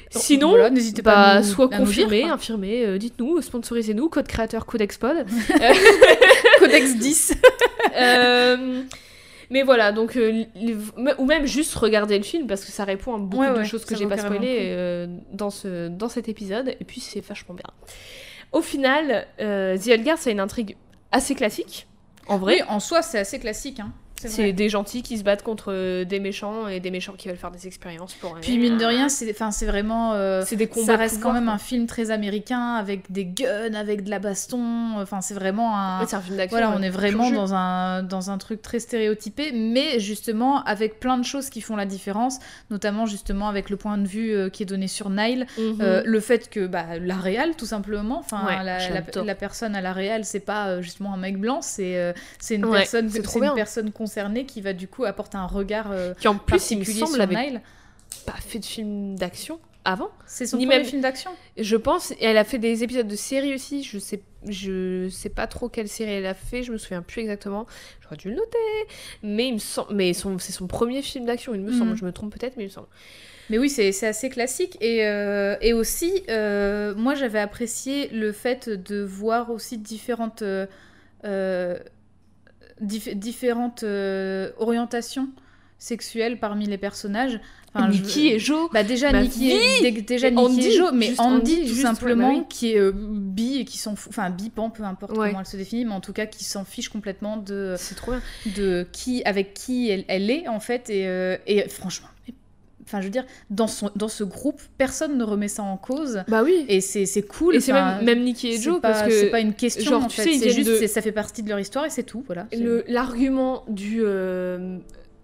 Sinon, Voilà, n'hésitez pas bah, à nous- soit à dire, quoi. infirmé, euh, dites-nous, sponsorisez-nous, code créateur Codexpod. Codex 10. Euh, mais voilà, donc, euh, les- ou même juste regarder le film parce que ça répond à beaucoup Ouais, de ouais, choses que j'ai pas spoilées euh, dans, ce, dans cet épisode, et puis c'est vachement bien. Au final, euh, The Old Guard, c'est une intrigue assez classique, en vrai. Oui, en soi, c'est assez classique. Hein. C'est des gentils qui se battent contre euh, des méchants et des méchants qui veulent faire des expériences pour. Puis mine de rien, c'est enfin, c'est vraiment. euh, c'est des combats. ça reste quand même quoi. un film très américain avec des guns, avec de la baston. Enfin, c'est vraiment un. Ouais, c'est un film d'action. Voilà, on est vraiment dans un, dans un truc très stéréotypé, mais justement avec plein de choses qui font la différence, notamment justement avec le point de vue euh, qui est donné sur Nile, Mhm. euh, le fait que bah, la réal tout simplement, enfin Ouais, la, la, personne à la réal c'est pas justement un mec blanc, c'est c'est une Ouais, personne, c'est une bien. personne concernée qui va du coup apporter un regard euh, qui en plus, il me semble, avait pas fait de film d'action avant. C'est son Ni premier même- film d'action. Je pense, et elle a fait des épisodes de série aussi. Je sais, je sais pas trop quelle série elle a fait. Je me souviens plus exactement. J'aurais dû le noter. Mais il me semble, mais son, c'est son premier film d'action. Il me semble. Mhm. Je me trompe peut-être, mais il me semble. Mais oui, c'est assez classique. Et, euh, et aussi, euh, moi, j'avais apprécié le fait de voir aussi différentes, euh, dif- différentes euh, orientations sexuelles parmi les personnages. Enfin, je- Nikki et Joe. Bah déjà Ma Nikki, et, dé- déjà Nikki Andy, et Joe, mais Andy, Andy, simplement ouais, bah oui. qui est euh, bi et qui s'en fout, enfin bi pan, peu importe Ouais. comment elle se définit, mais en tout cas qui s'en fiche complètement de, C'est trop bien. de qui avec qui elle, elle est en fait et, euh, et franchement enfin je veux dire dans son dans ce groupe personne ne remet ça en cause Bah oui. et c'est c'est cool Et c'est même, même Nikki et Joe pas- parce que c'est pas une question genre, en tu fait c'est juste de- c'est- ça fait partie de leur histoire et c'est tout voilà l'argument du euh,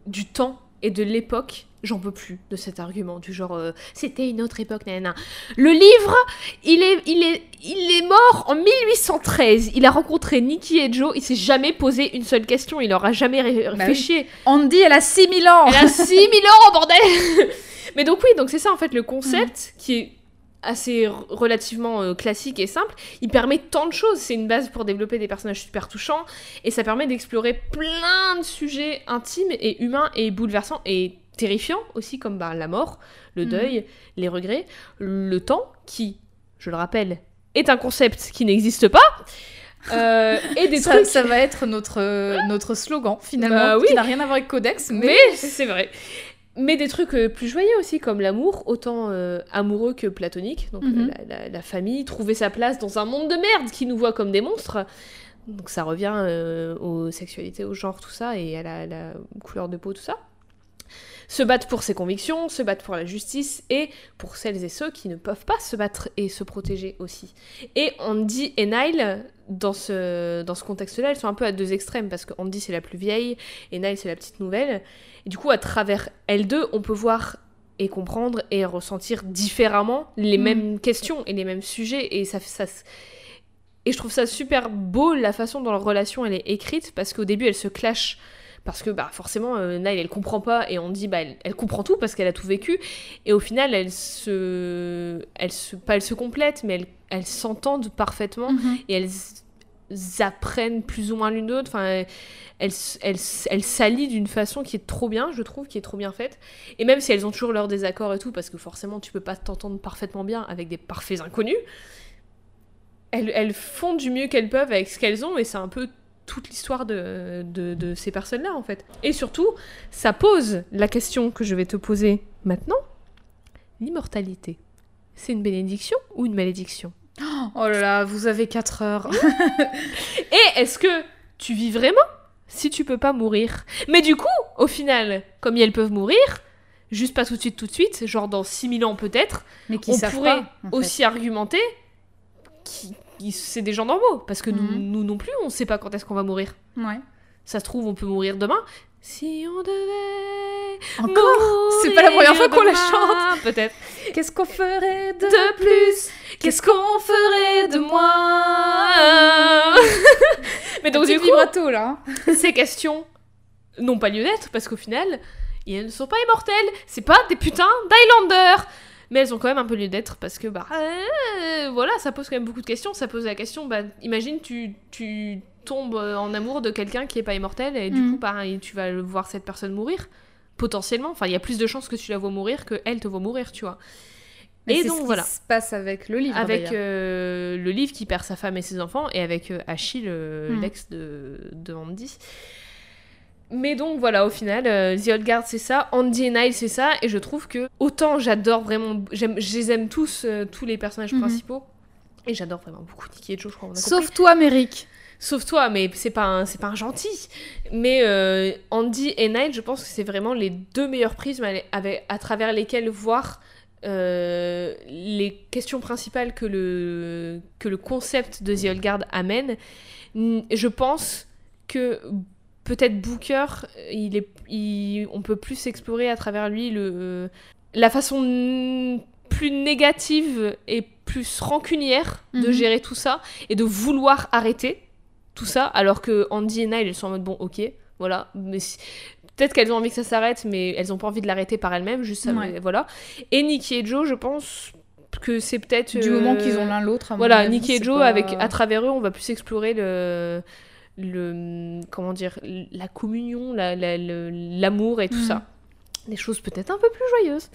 du temps et de l'époque. J'en peux plus de cet argument du genre euh, c'était une autre époque nanana. Le livre, il est il est il est mort en 1813. Il a rencontré Nikki et Joe, il s'est jamais posé une seule question, il leur a jamais ré- Bah réfléchi. Andy elle a 6000 ans Elle a 6000 ans, bordel Mais donc oui, donc c'est ça en fait le concept qui est assez relativement euh, classique et simple, il permet tant de choses, c'est une base pour développer des personnages super touchants et ça permet d'explorer plein de sujets intimes et humains et bouleversants et terrifiants aussi comme bah, la mort, le Mhm. deuil, les regrets, le temps qui, je le rappelle, est un concept qui n'existe pas. euh, et des ça, trucs ça va être notre notre slogan finalement Bah oui. qui n'a rien à voir avec Codex mais, Mais c'est vrai. Mais des trucs euh, plus joyeux aussi, comme l'amour, autant euh, amoureux que platonique. Donc Mhm. euh, la, la- la famille, trouver sa place dans un monde de merde qui nous voit comme des monstres. Donc ça revient aux sexualités, au genre, tout ça, et à la, la couleur de peau, tout ça. Se battre pour ses convictions, se battre pour la justice, et pour celles et ceux qui ne peuvent pas se battre et se protéger aussi. Et Andy et Nile, dans ce, dans ce contexte-là, elles sont un peu à deux extrêmes, parce que Andy c'est la plus vieille, et Nile c'est la petite nouvelle. Et du coup, à travers elles deux, on peut voir et comprendre et ressentir différemment les Mm. mêmes questions et les mêmes sujets. Et ça, ça, Et je trouve ça super beau la façon dont leur relation elle est écrite parce qu'au début elle se clash parce que bah forcément euh, Nile elle comprend pas et on dit bah elle, elle comprend tout parce qu'elle a tout vécu. Et au final elle se elle se pas elle se complète mais elles elles s'entendent parfaitement Mhm. et elles apprennent plus ou moins l'une de l'autre. Enfin elles elles elles elles s'allient d'une façon qui est trop bien je trouve qui est trop bien faite. Et même si elles ont toujours leurs désaccords et tout parce que forcément tu peux pas t'entendre parfaitement bien avec des parfaits inconnus elles, elles font du mieux qu'elles peuvent avec ce qu'elles ont et c'est un peu toute l'histoire de, de, de ces personnes-là en fait. Et surtout, ça pose la question que je vais te poser maintenant. L'immortalité, c'est une bénédiction ou une malédiction? Oh là là, vous avez 4 heures. Et est-ce que tu vis vraiment? Si tu peux pas mourir Mais du coup, au final, comme elles peuvent mourir, juste pas tout de suite, tout de suite, genre dans 6000 ans peut-être, Mais qui on pourrait pas, en fait. aussi argumenter c'est des gens normaux. Parce que nous, Mhm. nous non plus, on sait pas quand est-ce qu'on va mourir. Ouais. Ça se trouve, on peut mourir demain. Si on devait. Encore C'est pas la première fois qu'on la chante Peut-être. Qu'est-ce qu'on ferait de... De plus, qu'est-ce qu'on ferait de moi Mais donc, du coup, vibrato, là. hein. ces questions n'ont pas lieu d'être parce qu'au final, elles ne sont pas immortelles. C'est pas des putains d'Highlander. Mais elles ont quand même un peu lieu d'être parce que, bah, euh, voilà, ça pose quand même beaucoup de questions. Ça pose la question, bah, imagine, tu, tu tombes en amour de quelqu'un qui est pas immortel et du Mhm. coup, pareil, tu vas voir cette personne mourir. Potentiellement, enfin, il y a plus de chances que tu la vois mourir que elle te voit mourir, tu vois. Mais et donc, ce voilà. qui se passe avec le livre, Avec euh, le livre qui perd sa femme et ses enfants, et avec euh, Achille, euh, Hmm. l'ex de, de Andy. Mais donc voilà, au final, euh, The Old Guard c'est ça, Andy et Nile c'est ça, et je trouve que autant j'adore vraiment, j'aime, je les aime tous, euh, tous les personnages Mhm. principaux, et j'adore vraiment beaucoup Nicky et Joe, je crois qu'on a compris. Sauf toi, Méric. Sauf toi, mais c'est pas un, c'est pas un gentil. Mais euh, Andy et Nile, je pense que c'est vraiment les deux meilleurs prismes avec- à travers lesquels voir euh, les questions principales que le, que le concept de The Old Guard amène. Je pense que peut-être Booker, il est, il- on peut plus explorer à travers lui le, la façon plus négative et plus rancunière de Mhm. gérer tout ça et de vouloir arrêter tout ça, alors que Andy et Nile, sont en mode bon, ok, voilà, mais si- peut-être qu'elles ont envie que ça s'arrête, mais elles ont pas envie de l'arrêter par elles-mêmes, juste ça, Ouais. mais voilà. Et Nicky et Joe, je pense que c'est peut-être Du euh, moment qu'ils ont l'un l'autre. voilà, avis, Nicky et Joe, pas- avec à travers eux, on va plus explorer le le comment dire la communion, la- la- le- l'amour et tout Mhm. ça. Des choses peut-être un peu plus joyeuses.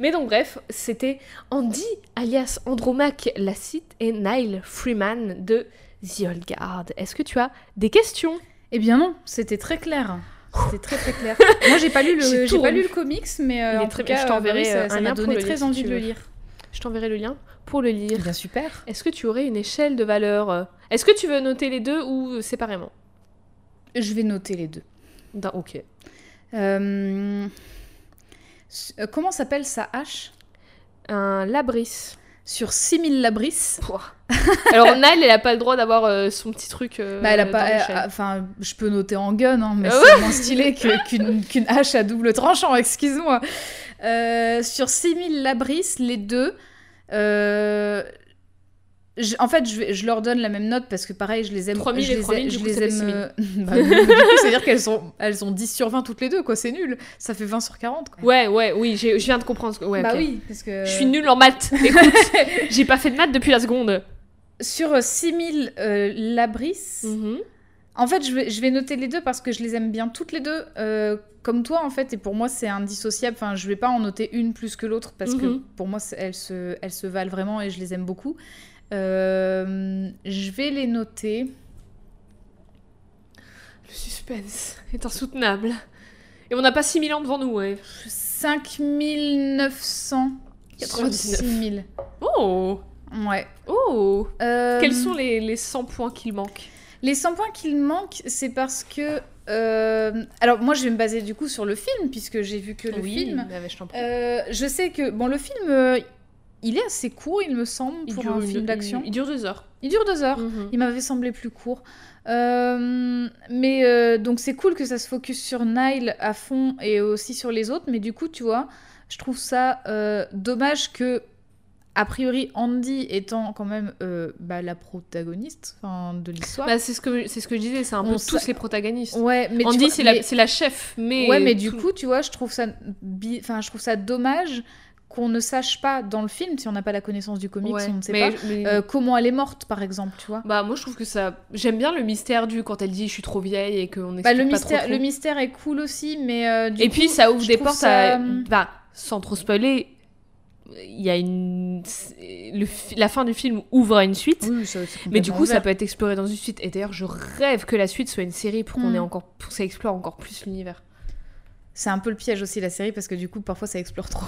Mais donc bref, c'était Andy alias Andromaque Lassite et Nile Freeman de The Old Guard. Est-ce que tu as des questions? Eh bien non, c'était très clair. C'était très très clair. Moi j'ai pas lu le, j'ai pas lu le comics, mais euh, en très tout bien, cas, je euh, t'enverrai, oui, euh, ça, m'a donné lire, très envie de le lire. Je t'enverrai le lien pour le lire. Eh bien super. Est-ce que tu aurais une échelle de valeur euh, Est-ce que tu veux noter les deux ou séparément? Je vais noter les deux. Da- Ok. Euh, euh, Comment s'appelle sa hache? Un labris. Sur 6000 labris. Pouah. Alors Nile, elle a pas le droit d'avoir euh, son petit truc. euh, Bah, elle a pas. elle- Enfin, je peux noter en gun, hein, mais Ah c'est moins stylé qu'une hache à double tranchant, excuse-moi. Sur 6000 labris, les deux. Euh, je- en fait, je, je leur donne la même note parce que pareil, je les aime. 3000 je et les, 3000, ai- du je les aime. 6000. euh, bah, du coup, c'est-à-dire qu'elles sont, elles ont 10 sur 20 toutes les deux, quoi. C'est nul. Ça fait 20 sur 40. Quoi. Ouais, ouais, oui, je viens de comprendre. ce Ouais, bah ok. oui, parce que. Je suis nulle en maths. Écoute, j'ai pas fait de maths depuis la seconde. Sur euh, 6000 euh, labris. Mhm. En fait, je vais, je vais noter les deux parce que je les aime bien toutes les deux, euh, comme toi en fait, et pour moi c'est indissociable. Enfin, je vais pas en noter une plus que l'autre parce que Mhm. pour moi elles se, elles se valent vraiment et je les aime beaucoup. Euh, je vais les noter. Le suspense est insoutenable. Et on n'a pas 6000 ans devant nous, ouais. 5900 sur 99. 6000. Oh Ouais. Oh Euh, Quels sont les, les 100 points qu'il manque? Les 100 points qu'il manque, c'est parce que. euh, Alors, moi, je vais me baser du coup sur le film, puisque j'ai vu que le film. bah, je prie. Euh, je sais que. Bon, le film, euh, il est assez court, il me semble, pour dure un film d'action. Il, dure deux heures. Il dure deux heures. Mhm. Il m'avait semblé plus court. Mais donc, c'est cool que ça se focus sur Nile à fond et aussi sur les autres. Mais du coup, tu vois, je trouve ça dommage que. A priori, Andy étant quand même euh, bah, la protagoniste de l'histoire. Bah, c'est ce que c'est ce que je disais, c'est un peu tous les protagonistes. ouais, mais Andy, c'est mais- la, c'est la chef, mais. Ouais, mais du coup, tu vois, je trouve ça, bi- enfin, je trouve ça dommage qu'on ne sache pas dans le film, si on n'a pas la connaissance du comics, Ouais, si on ne sait mais- pas, mais- euh, comment elle est morte, par exemple, tu vois. Bah, moi, je trouve que ça. J'aime bien le mystère du quand elle dit je suis trop vieille et qu'on Bah, le, pas mystère, trop, trop. le mystère est cool aussi, mais euh, du Et coup, puis, ça ouvre des portes ça, à. Bah, sans trop spoiler, il y a une. Le... La fin du film ouvre à une suite. oui, ça- c'est Mais du coup, ça peut être exploré dans une suite. Et d'ailleurs, je rêve que la suite soit une série pour qu'on Mm. ait encore, pour que ça explore encore plus l'univers. C'est un peu le piège aussi, la série, parce que du coup, parfois, ça explore trop.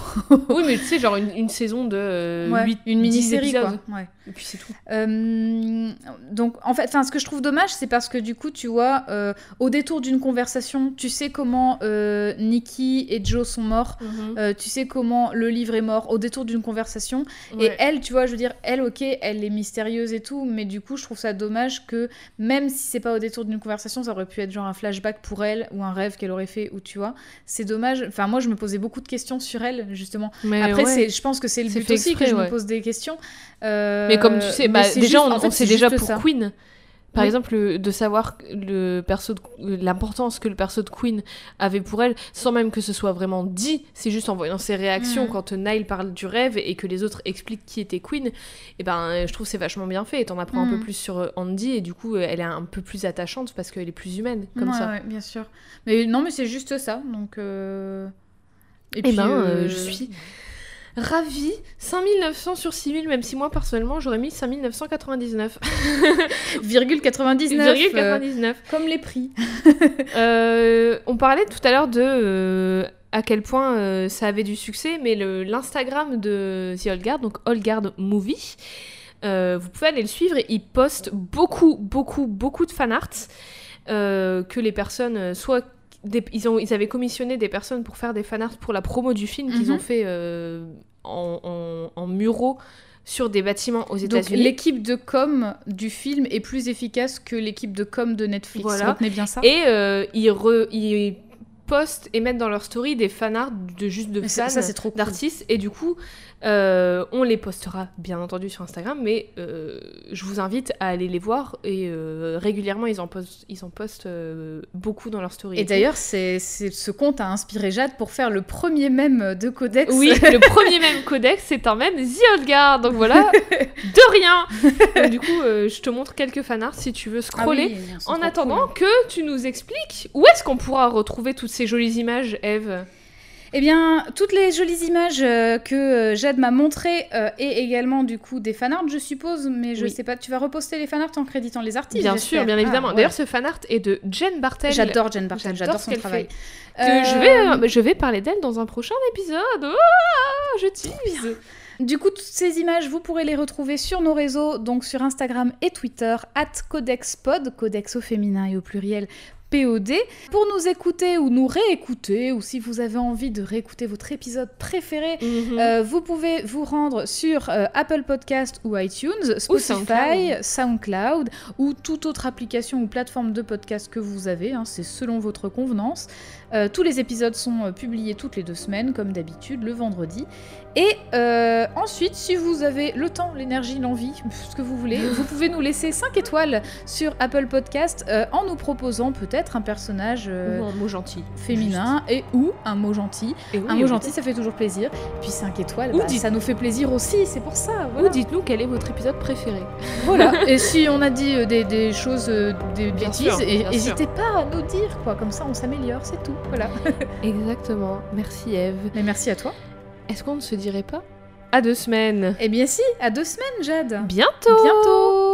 oui, mais tu sais, genre une, une saison de euh, Ouais, une 10 mini-série, quoi. Ouais. Et puis c'est tout. Euh, donc, en fait, ce que je trouve dommage, c'est parce que du coup, tu vois, euh, au détour d'une conversation, tu sais comment euh, Nikki et Joe sont morts, euh, tu sais comment le livre est mort, au détour d'une conversation. Et elle, tu vois, je veux dire, elle, ok, elle est mystérieuse et tout, mais du coup, je trouve ça dommage que même si c'est pas au détour d'une conversation, ça aurait pu être genre un flashback pour elle ou un rêve qu'elle aurait fait, ou tu vois. C'est dommage. Enfin, moi, je me posais beaucoup de questions sur elle, justement. Mais Après, ouais. je pense que c'est le but aussi exprès, que je ouais. me pose des questions. Euh, Mais comme tu sais, bah, déjà, juste- on, en fait, on sait déjà pour ça. Queen. Par Oui. exemple, le- de savoir le perso l'importance que le perso de Queen avait pour elle, sans même que ce soit vraiment dit, c'est juste en voyant ses réactions Mhm. quand Nile parle du rêve et que les autres expliquent qui était Queen, et ben euh, je trouve que c'est vachement bien fait. Et t'en apprends un peu Mhm. plus sur euh, Andy et du coup euh, elle est un peu plus attachante parce qu'elle est plus humaine comme Ouais, ça. ouais, bien sûr. Mais non, mais c'est juste ça. Donc. euh, Et Eh ben, euh, euh, je suis ravie. 5900 sur 6000, même si moi personnellement j'aurais mis 5999. Virgule 99. Virgule euh, 99. comme les prix. Euh, on parlait tout à l'heure de euh, à quel point euh, ça avait du succès, mais l'Instagram de The Old Guard, donc Old Guard Movie, euh, vous pouvez aller le suivre. Il poste beaucoup, beaucoup, beaucoup de fanarts euh, que les personnes, euh, soit des- ils, ont, ils avaient commissionné des personnes pour faire des fanarts pour la promo du film qu'ils Mhm. ont fait euh, en, en, en muraux sur des bâtiments aux États-Unis. l'équipe de com du film est plus efficace que l'équipe de com de Netflix. Voilà. Retenez bien ça. Et euh, ils, re- ils postent et mettent dans leur story des fanarts de juste de fans ça, c'est trop cool. d'artistes et du coup euh, on les postera bien entendu sur Instagram mais euh, je vous invite à aller les voir et euh, régulièrement ils en postent ils en postent beaucoup dans leur story Et d'ailleurs, c'est, ce compte a inspiré Jade pour faire le premier mème de Codex. oui le premier même codex c'est un même The Old Guard donc voilà de rien Donc, du coup je te montre quelques fanarts si tu veux Ah scroller oui, en attendant cool. que tu nous expliques où est-ce qu'on pourra retrouver toutes ces jolies images Eve? Eh bien, toutes les jolies images euh, que euh, Jade m'a montrées euh, et également du coup des fanarts, je suppose, mais je Oui. sais pas. Tu vas reposter les fanarts en créditant les artistes Bien sûr, bien évidemment. Ah, ouais. D'ailleurs, ce fanart est de Jen Bartel. j'adore Jen Bartel, j'adore son travail. Je, vais, je vais parler d'elle dans un prochain épisode. Ah, je tease. Du coup, toutes ces images, vous pourrez les retrouver sur nos réseaux, donc sur Instagram et Twitter, at CodexPod, Codex au féminin et au pluriel. POD. Pour nous écouter ou nous réécouter, ou si vous avez envie de réécouter votre épisode préféré, Mhm. euh, vous pouvez vous rendre sur euh, Apple Podcast ou iTunes, Spotify, SoundCloud. ou toute autre application ou plateforme de podcast que vous avez. hein, c'est selon votre convenance. Euh, tous les épisodes sont euh, publiés toutes les deux semaines, comme d'habitude, le vendredi. Et euh, ensuite, si vous avez le temps, l'énergie, l'envie, ce que vous voulez, vous pouvez nous laisser 5 étoiles sur Apple Podcast euh, en nous proposant peut-être un personnage Ou un mot gentil. féminin et ou un mot gentil. Et oui, un mot gentil, ça fait toujours plaisir. Puis 5 étoiles, Ou bah, ça nous fait plaisir aussi, c'est pour ça. Ou dites-nous quel est votre épisode préféré. Voilà. et si on a dit des, des choses, des Bien bêtises, n'hésitez pas à nous dire, quoi. Comme ça, on s'améliore, c'est tout. Voilà. Exactement. Merci Eve. Mais merci à toi. Est-ce qu'on ne se dirait pas À deux semaines. Eh bien si, à deux semaines, Jade. Bientôt. Bientôt.